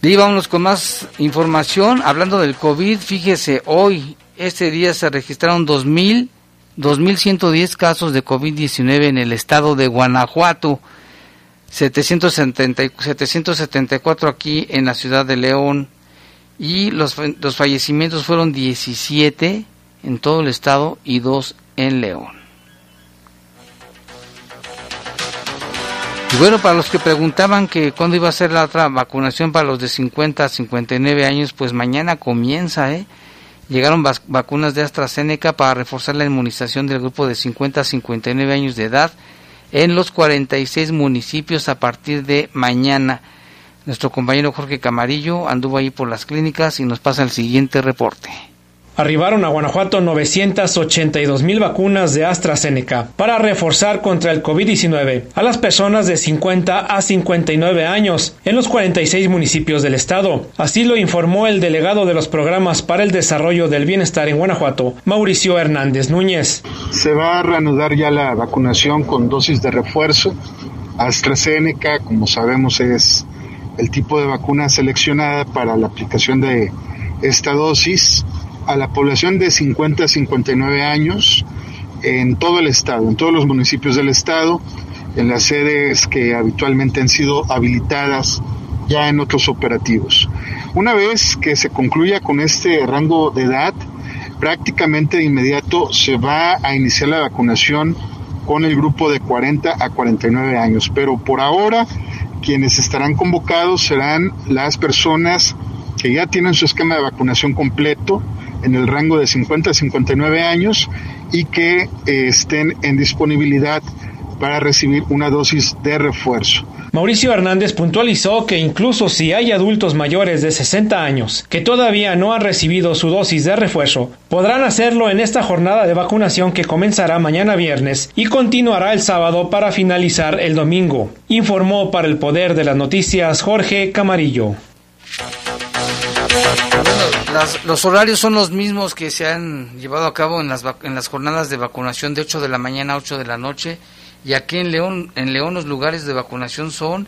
Y vámonos con más información. Hablando del COVID, fíjese, hoy, este día se registraron 2.000, 2.110 casos de COVID-19 en el estado de Guanajuato, 774 aquí en la ciudad de León y los, los fallecimientos fueron 17 en todo el estado y 2 en León. Y bueno, para los que preguntaban que cuándo iba a ser la otra vacunación para los de 50 a 59 años, pues mañana comienza, ¿eh? Llegaron vacunas de AstraZeneca para reforzar la inmunización del grupo de 50 a 59 años de edad en los 46 municipios a partir de mañana. Nuestro compañero Jorge Camarillo anduvo ahí por las clínicas y nos pasa el siguiente reporte arribaron a Guanajuato 982 mil vacunas de AstraZeneca para reforzar contra el COVID-19 a las personas de 50 a 59 años en los 46 municipios del estado. Así lo informó el delegado de los programas para el desarrollo del bienestar en Guanajuato, Mauricio Hernández Núñez. Se va a reanudar ya la vacunación con dosis de refuerzo. AstraZeneca, como sabemos, es el tipo de vacuna seleccionada para la aplicación de esta dosis a la población de 50 a 59 años en todo el estado, en todos los municipios del estado, en las sedes que habitualmente han sido habilitadas ya en otros operativos. Una vez que se concluya con este rango de edad, prácticamente de inmediato se va a iniciar la vacunación con el grupo de 40 a 49 años, pero por ahora quienes estarán convocados serán las personas que ya tienen su esquema de vacunación completo, en el rango de 50 a 59 años y que eh, estén en disponibilidad para recibir una dosis de refuerzo. Mauricio Hernández puntualizó que incluso si hay adultos mayores de 60 años que todavía no han recibido su dosis de refuerzo, podrán hacerlo en esta jornada de vacunación que comenzará mañana viernes y continuará el sábado para finalizar el domingo, informó para el Poder de las Noticias Jorge Camarillo los horarios son los mismos que se han llevado a cabo en las, en las jornadas de vacunación de 8 de la mañana a 8 de la noche. Y aquí en León, en León los lugares de vacunación son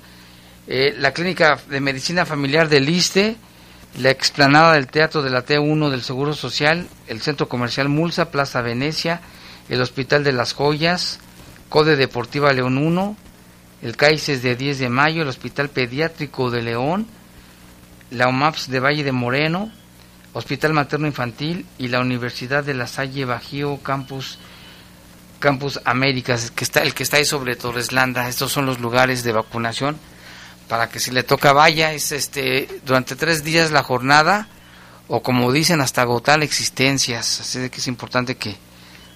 eh, la Clínica de Medicina Familiar del ISTE, la explanada del Teatro de la T1 del Seguro Social, el Centro Comercial Mulsa, Plaza Venecia, el Hospital de las Joyas, Code Deportiva León 1, el CAICES de 10 de mayo, el Hospital Pediátrico de León, la OMAPS de Valle de Moreno, Hospital Materno Infantil y la Universidad de La Salle Bajío Campus Campus Américas, que está el que está ahí sobre Torres Landa. Estos son los lugares de vacunación para que si le toca vaya, es este durante tres días la jornada o como dicen hasta agotar existencias, así de que es importante que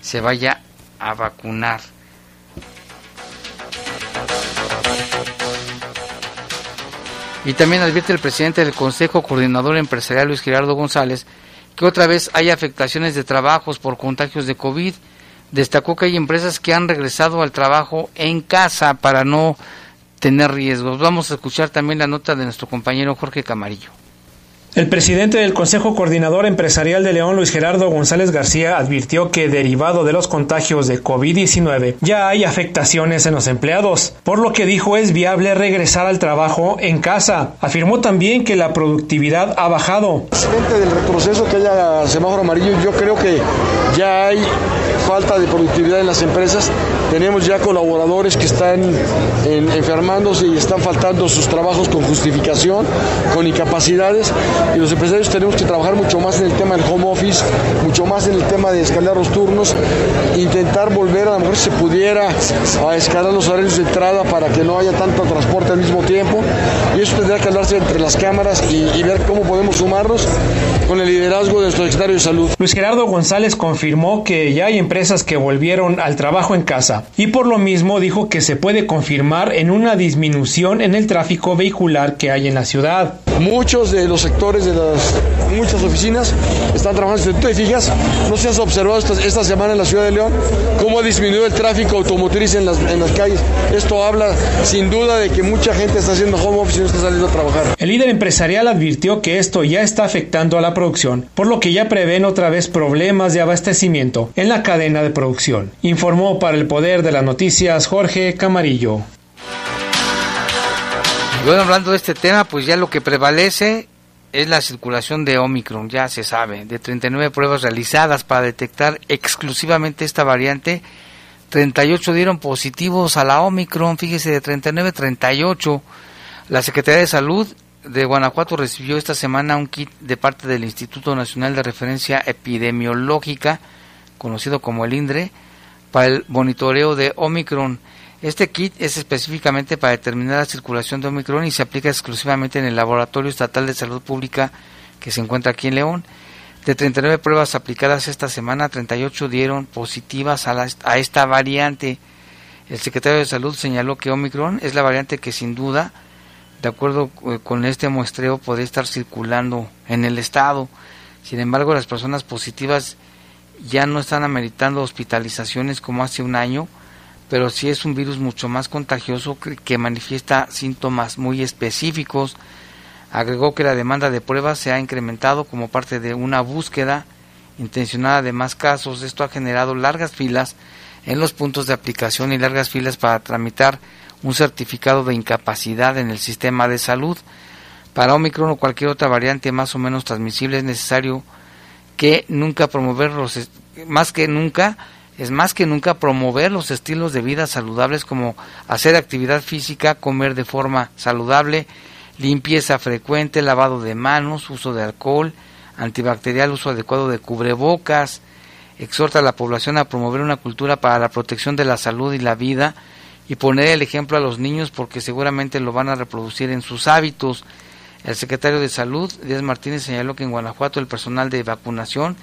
se vaya a vacunar. Y también advierte el presidente del Consejo Coordinador Empresarial Luis Gerardo González que otra vez hay afectaciones de trabajos por contagios de COVID. Destacó que hay empresas que han regresado al trabajo en casa para no tener riesgos. Vamos a escuchar también la nota de nuestro compañero Jorge Camarillo. El presidente del Consejo Coordinador Empresarial de León, Luis Gerardo González García, advirtió que derivado de los contagios de COVID-19 ya hay afectaciones en los empleados, por lo que dijo es viable regresar al trabajo en casa. Afirmó también que la productividad ha bajado. Presidente del retroceso que haya semáforo amarillo, yo creo que ya hay falta de productividad en las empresas. Tenemos ya colaboradores que están enfermándose y están faltando sus trabajos con justificación, con incapacidades. Y los empresarios tenemos que trabajar mucho más en el tema del home office, mucho más en el tema de escalar los turnos, intentar volver a lo mejor si se pudiera a escalar los horarios de entrada para que no haya tanto transporte al mismo tiempo. Y eso tendría que hablarse entre las cámaras y, ver cómo podemos sumarnos con el liderazgo de nuestro secretario de salud. Luis Gerardo González confirmó que ya hay empresas que volvieron al trabajo en casa y por lo mismo dijo que se puede confirmar en una disminución en el tráfico vehicular que hay en la ciudad. Muchos de los sectores de las muchas oficinas están trabajando. Si tú te fijas, no se has observado esta, semana en la ciudad de León cómo ha disminuido el tráfico automotriz en las, en las calles. Esto habla sin duda de que mucha gente está haciendo home office y no está saliendo a trabajar. El líder empresarial advirtió que esto ya está afectando a la producción, por lo que ya prevén otra vez problemas de abastecimiento en la cadena de producción. Informó para el Poder de las Noticias Jorge Camarillo. Bueno, hablando de este tema, pues ya lo que prevalece es la circulación de Omicron, ya se sabe. De 39 pruebas realizadas para detectar exclusivamente esta variante, 38 dieron positivos a la Omicron, fíjese, de 39 38. La Secretaría de Salud de Guanajuato recibió esta semana un kit de parte del Instituto Nacional de Referencia Epidemiológica, conocido como el INDRE, para el monitoreo de Omicron. Este kit es específicamente para determinar la circulación de Omicron y se aplica exclusivamente en el Laboratorio Estatal de Salud Pública que se encuentra aquí en León. De 39 pruebas aplicadas esta semana, 38 dieron positivas a, a esta variante. El secretario de Salud señaló que Omicron es la variante que sin duda de acuerdo eh, con este muestreo, puede estar circulando en el estado. Sin embargo, las personas positivas ya no están ameritando hospitalizaciones como hace un año, pero sí es un virus mucho más contagioso que manifiesta síntomas muy específicos. Agregó que la demanda de pruebas se ha incrementado como parte de una búsqueda intencionada de más casos. Esto ha generado largas filas en los puntos de aplicación y largas filas para tramitar un certificado de incapacidad en el sistema de salud. Para Omicron o cualquier otra variante más o menos transmisible es necesario que nunca promover los más que nunca es más que nunca promover los estilos de vida saludables como hacer actividad física, comer de forma saludable, limpieza frecuente, lavado de manos, uso de alcohol, antibacterial, uso adecuado de cubrebocas. Exhorta a la población a promover una cultura para la protección de la salud y la vida y poner el ejemplo a los niños porque seguramente lo van a reproducir en sus hábitos. El secretario de Salud, Díaz Martínez, señaló que en Guanajuato el personal de vacunación,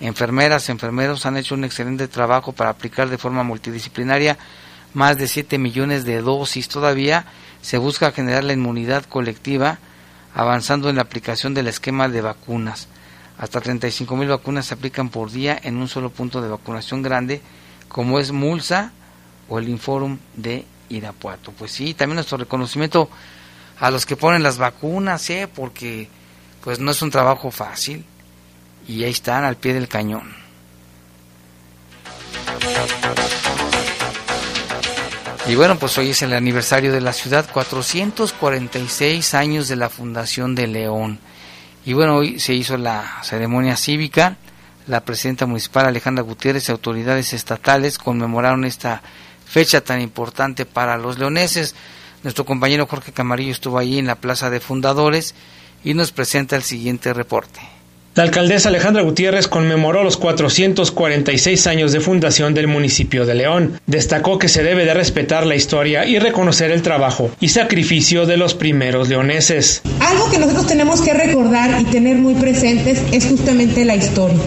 enfermeras, enfermeros han hecho un excelente trabajo para aplicar de forma multidisciplinaria más de 7 millones de dosis. Todavía se busca generar la inmunidad colectiva avanzando en la aplicación del esquema de vacunas. Hasta 35 mil vacunas se aplican por día en un solo punto de vacunación grande, como es Mulsa, o el Inforum de Irapuato. Pues sí, también nuestro reconocimiento a los que ponen las vacunas, ¿eh? porque pues no es un trabajo fácil y ahí están al pie del cañón. Y bueno, pues hoy es el aniversario de la ciudad, 446 años de la fundación de León. Y bueno, hoy se hizo la ceremonia cívica, la presidenta municipal Alejandra Gutiérrez y autoridades estatales conmemoraron esta fecha tan importante para los leoneses. Nuestro compañero Jorge Camarillo estuvo allí en la Plaza de Fundadores y nos presenta el siguiente reporte. La alcaldesa Alejandra Gutiérrez conmemoró los 446 años de fundación del municipio de León. Destacó que se debe de respetar la historia y reconocer el trabajo y sacrificio de los primeros leoneses. Algo que nosotros tenemos que recordar y tener muy presentes es justamente la historia.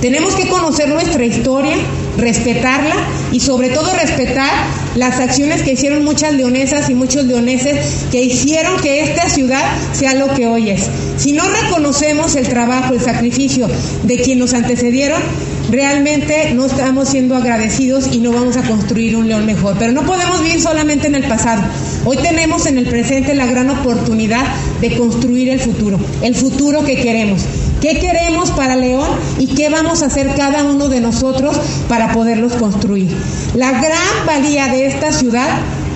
Tenemos que conocer nuestra historia, respetarla y sobre todo respetar las acciones que hicieron muchas leonesas y muchos leoneses que hicieron que esta ciudad sea lo que hoy es. Si no reconocemos el trabajo, el sacrificio de quienes nos antecedieron, realmente no estamos siendo agradecidos y no vamos a construir un león mejor. Pero no podemos vivir solamente en el pasado. Hoy tenemos en el presente la gran oportunidad de construir el futuro, el futuro que queremos. ¿Qué queremos para León y qué vamos a hacer cada uno de nosotros para poderlos construir? La gran valía de esta ciudad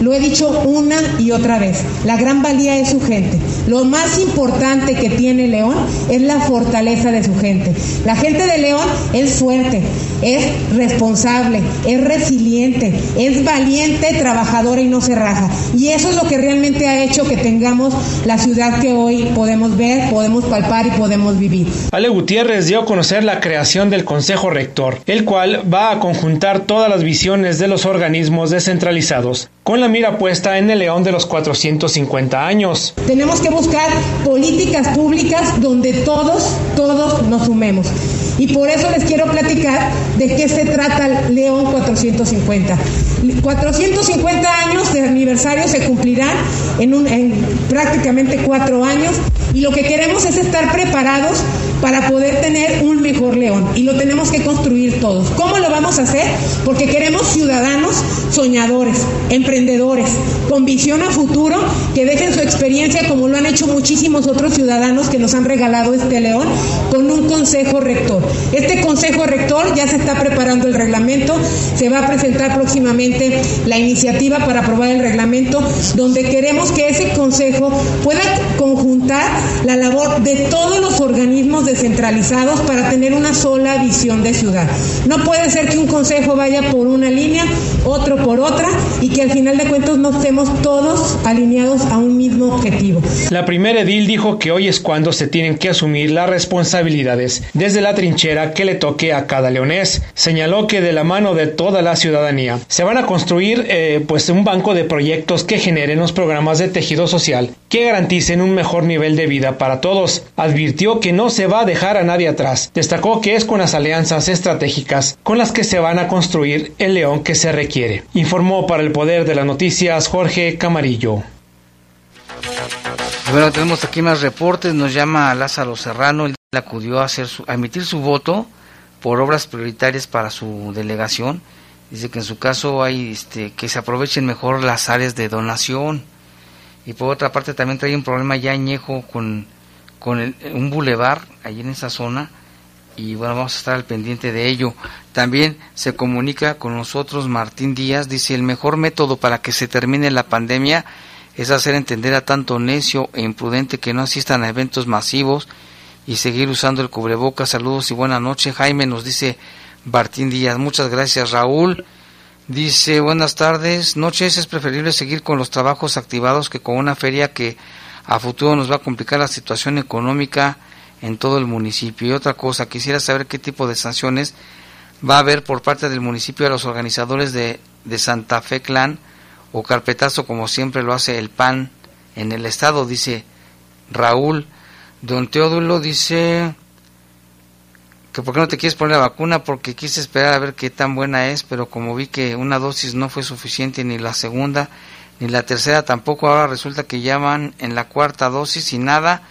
lo he dicho una y otra vez, la gran valía es su gente. Lo más importante que tiene León es la fortaleza de su gente. La gente de León es fuerte, es responsable, es resiliente, es valiente, trabajadora y no se raja. Y eso es lo que realmente ha hecho que tengamos la ciudad que hoy podemos ver, podemos palpar y podemos vivir. Ale Gutiérrez dio a conocer la creación del Consejo Rector, el cual va a conjuntar todas las visiones de los organismos descentralizados con la mira puesta en el león de los 450 años. Tenemos que buscar políticas públicas donde todos, todos nos sumemos. Y por eso les quiero platicar de qué se trata el León 450. 450 años de aniversario se cumplirán en, un, en prácticamente cuatro años y lo que queremos es estar preparados para poder tener un mejor león y lo tenemos que construir todos. ¿Cómo lo vamos a hacer? Porque queremos ciudadanos soñadores, emprendedores, con visión a futuro, que dejen su experiencia como lo han hecho muchísimos otros ciudadanos que nos han regalado este león con un consejo rector. Este consejo rector ya se está preparando el reglamento, se va a presentar próximamente la iniciativa para aprobar el reglamento, donde queremos que ese consejo pueda conjuntar la labor de todos los organismos descentralizados para tener una sola visión de ciudad. No puede ser que un consejo vaya por una línea, otro por otra y que al final de cuentas no estemos todos alineados a un mismo objetivo. La primera edil dijo que hoy es cuando se tienen que asumir las responsabilidades desde la trinchera que le toque a cada leonés. Señaló que de la mano de toda la ciudadanía se van a construir eh, pues un banco de proyectos que generen los programas de tejido social que garanticen un mejor nivel de vida para todos. Advirtió que no se va a dejar a nadie atrás. Destacó que es con las alianzas estratégicas con las que se van a construir el león que se requiere. Informó para el Poder de las Noticias Jorge Camarillo. Bueno, tenemos aquí más reportes. Nos llama Lázaro Serrano. Él acudió a, hacer a emitir su voto por obras prioritarias para su delegación. Dice que en su caso hay este, que se aprovechen mejor las áreas de donación. Y por otra parte también trae un problema ya añejo con, con un bulevar ahí en esa zona. Y bueno, vamos a estar al pendiente de ello. También se comunica con nosotros Martín Díaz. Dice, el mejor método para que se termine la pandemia es hacer entender a tanto necio e imprudente que no asistan a eventos masivos y seguir usando el cubrebocas. Saludos y buenas noches. Jaime nos dice Martín Díaz. Muchas gracias, Raúl. Dice, buenas tardes, noches, es preferible seguir con los trabajos activados que con una feria que a futuro nos va a complicar la situación económica en todo el municipio. Y otra cosa, quisiera saber qué tipo de sanciones va a haber por parte del municipio a los organizadores de, de Santa Fe Clan o carpetazo como siempre lo hace el PAN en el estado, dice Raúl. Don Teodulo dice que por qué no te quieres poner la vacuna porque quise esperar a ver qué tan buena es, pero como vi que una dosis no fue suficiente ni la segunda ni la tercera tampoco, ahora resulta que ya van en la cuarta dosis y nada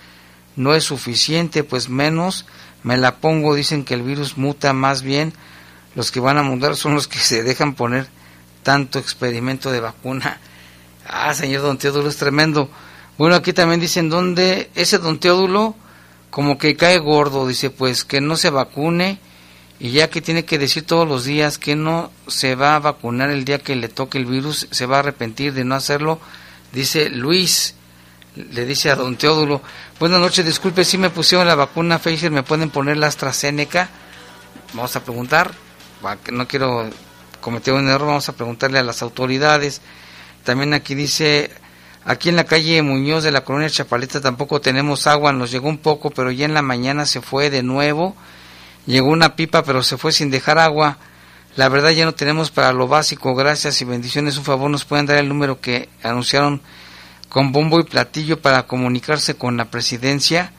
no es suficiente, pues menos me la pongo, dicen que el virus muta más bien, los que van a mudar son los que se dejan poner tanto experimento de vacuna. Ah, señor Don Teodulo, es tremendo. Bueno, aquí también dicen, ¿dónde ese Don Teodulo como que cae gordo? Dice, pues que no se vacune y ya que tiene que decir todos los días que no se va a vacunar el día que le toque el virus, se va a arrepentir de no hacerlo. Dice Luis, le dice a Don Teodulo, buenas noches, disculpe si me pusieron la vacuna Pfizer, ¿me pueden poner la AstraZeneca? Vamos a preguntar, no quiero cometió un error, vamos a preguntarle a las autoridades. También aquí dice, aquí en la calle Muñoz de la colonia Chapaleta tampoco tenemos agua, nos llegó un poco, pero ya en la mañana se fue de nuevo. Llegó una pipa, pero se fue sin dejar agua. La verdad ya no tenemos para lo básico. Gracias y bendiciones. Un favor, nos pueden dar el número que anunciaron con bombo y platillo para comunicarse con la presidencia.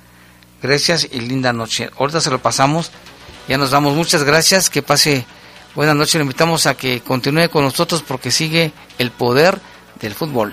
Gracias y linda noche. Ahorita se lo pasamos. Ya nos damos. Muchas gracias. Que pase Buenas noches, le invitamos a que continúe con nosotros porque sigue el poder del fútbol.